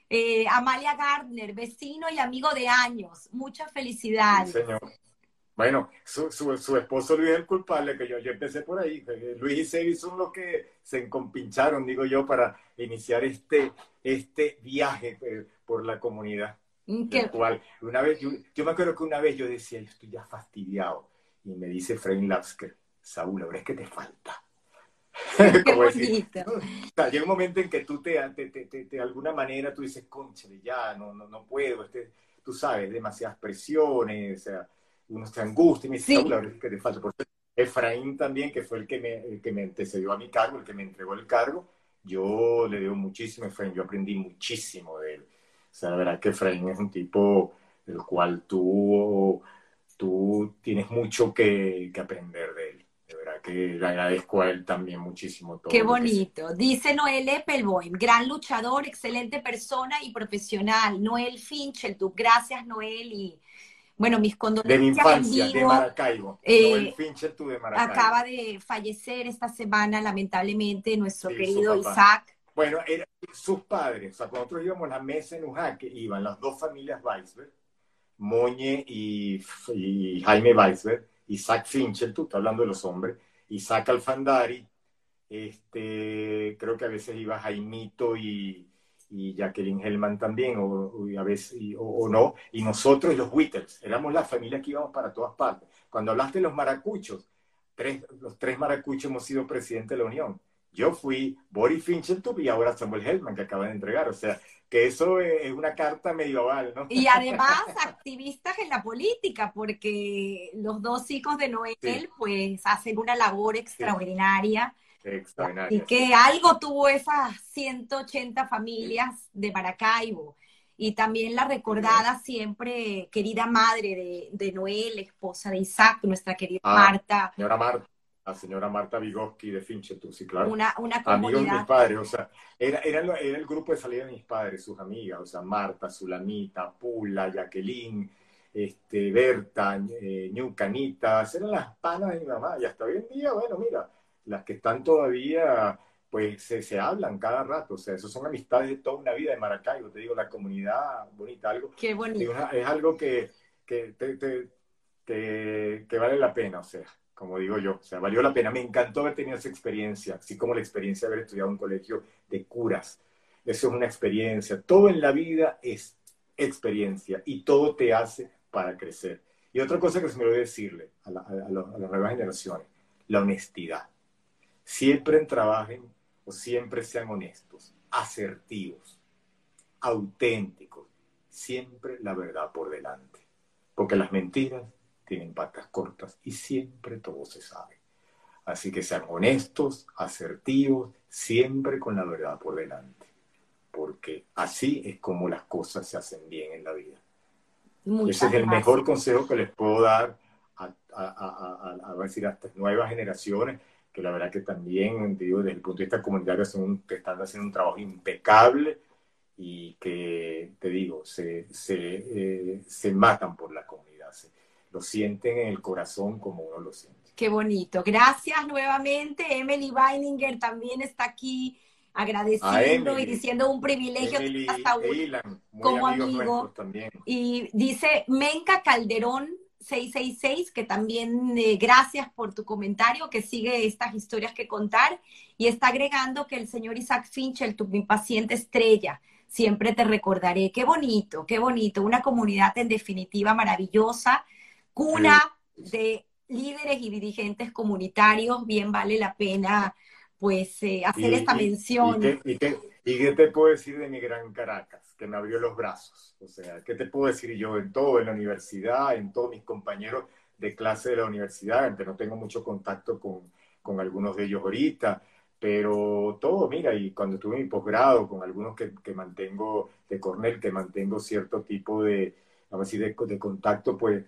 Eh, Amalia Gardner, vecino y amigo de años. Muchas felicidades. señor. Bueno, su, su, esposo Luis es el culpable, que yo, yo empecé por ahí. Eh, Luis y Sebi son los que se encompincharon, digo yo, para iniciar este, este viaje por la comunidad. Mm, cual, una vez, yo, me acuerdo que una vez yo decía, yo estoy ya fastidiado. Y me dice Frank Lapsker, Saúl, ahora es que te falta. <laughs> Como llega un momento en que tú te, de alguna manera tú dices, conchale, ya, no, no, no puedo, este, tú sabes, demasiadas presiones, o sea, uno se angustia y me dice, la verdad es que te falta. Por Efraín también, que fue el que, me, el que me antecedió a mi cargo, el que me entregó el cargo, yo le debo muchísimo a Efraín, yo aprendí muchísimo de él. O sea, la verdad que Efraín es un tipo del cual tú, tú tienes mucho que, que aprender de él que le agradezco a él también muchísimo. Todo Qué bonito. Dice Noel Eppelboim, gran luchador, excelente persona y profesional. Noel Finchel, gracias Noel y bueno, mis condolencias. De mi infancia, de Maracaibo. Eh, Noel Finchel, de Maracaibo. Acaba de fallecer esta semana, lamentablemente, nuestro querido Isaac. Bueno, sus padres, o sea, cuando nosotros íbamos a la mesa en Ujaque, iban las dos familias Weisberg, Moñe y, y Jaime Weisberg, Isaac Finchel, tú estás hablando de los hombres, Isaac Alfandari, este, creo que a veces iba Jaimito y, y Jacqueline Hellman también, o, a veces, o, no, y nosotros los Whittles, éramos la familia que íbamos para todas partes. Cuando hablaste de los maracuchos, tres, los tres maracuchos hemos sido presidente de la Unión. Yo fui Boris Finchel y ahora Samuel Hellman, que acaban de entregar. O sea, que eso es una carta medieval, ¿no? Y además <laughs> activistas en la política, porque los dos hijos de Noel, pues, hacen una labor extraordinaria. Extraordinaria. Y que algo tuvo esas 180 familias de Maracaibo. Y también la recordada siempre querida madre de, Noel, esposa de Isaac, nuestra querida ah, Marta. Señora Marta la señora Marta Vygotsky de Finchetu, sí, claro. Una, una Amigos de mis padres, o sea, era, era, era, el grupo de salida de mis padres, sus amigas, o sea, Marta, Sulamita, Pula, Jacqueline, este, Berta, eh, Ñucanita, eran las panas de mi mamá, y hasta hoy en día, bueno, mira, las que están todavía, pues se, se hablan cada rato, o sea, eso son amistades de toda una vida de Maracaibo, te digo, la comunidad bonita, algo. Qué bonito. es algo que, que te, que vale la pena, o sea, como digo yo, o sea, valió la pena. Me encantó haber tenido esa experiencia, así como la experiencia de haber estudiado en un colegio de curas. Eso es una experiencia. Todo en la vida es experiencia y todo te hace para crecer. Y otra cosa que se me olvidó decirle a, a, a, las nuevas generaciones, la honestidad. Siempre trabajen o siempre sean honestos, asertivos, auténticos, siempre la verdad por delante. Porque las mentiras tienen patas cortas y siempre todo se sabe. Así que sean honestos, asertivos, siempre con la verdad por delante. Porque así es como las cosas se hacen bien en la vida. Ese es el mejor consejo que les puedo dar a, a, a, decir, a estas nuevas generaciones, que la verdad que también, digo, desde el punto de vista comunitario, son, que están haciendo un trabajo impecable y que, te digo, se, se, eh, se matan por la comunidad, lo sienten en el corazón como uno lo siente. Qué bonito. Gracias nuevamente. Emily Weininger también está aquí agradeciendo y diciendo un privilegio Emily, como amigo. También. Y dice Menca Calderón 666, que también eh, gracias por tu comentario, que sigue estas historias que contar, y está agregando que el señor Isaac Finchel, tu mi paciente estrella, siempre te recordaré. Qué bonito, qué bonito, una comunidad en definitiva maravillosa, cuna de líderes y dirigentes comunitarios, bien vale la pena pues eh, hacer esta mención. Y, qué, te puedo decir de mi gran Caracas, que me abrió los brazos? O sea, ¿qué te puedo decir yo en todo, en la universidad, en todos mis compañeros de clase de la universidad, aunque no tengo mucho contacto con, con algunos de ellos ahorita, pero todo, mira, y cuando estuve en mi posgrado, con algunos que, que, mantengo de Cornell, que mantengo cierto tipo de, vamos a decir, de, de contacto, pues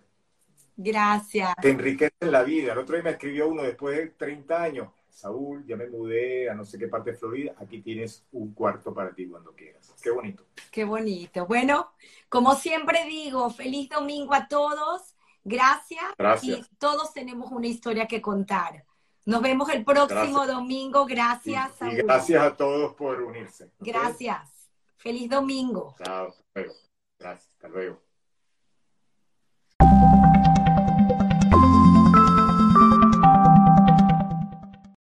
Gracias. Te enriquece la vida. El otro día me escribió uno después de 30 años. Saúl, ya me mudé a no sé qué parte de Florida. Aquí tienes un cuarto para ti cuando quieras. Qué bonito. Qué bonito. Bueno, como siempre digo, feliz domingo a todos. Gracias. Gracias. Y todos tenemos una historia que contar. Nos vemos el próximo domingo. Gracias. Y, y, gracias a todos por unirse. Gracias. Feliz domingo. Chao.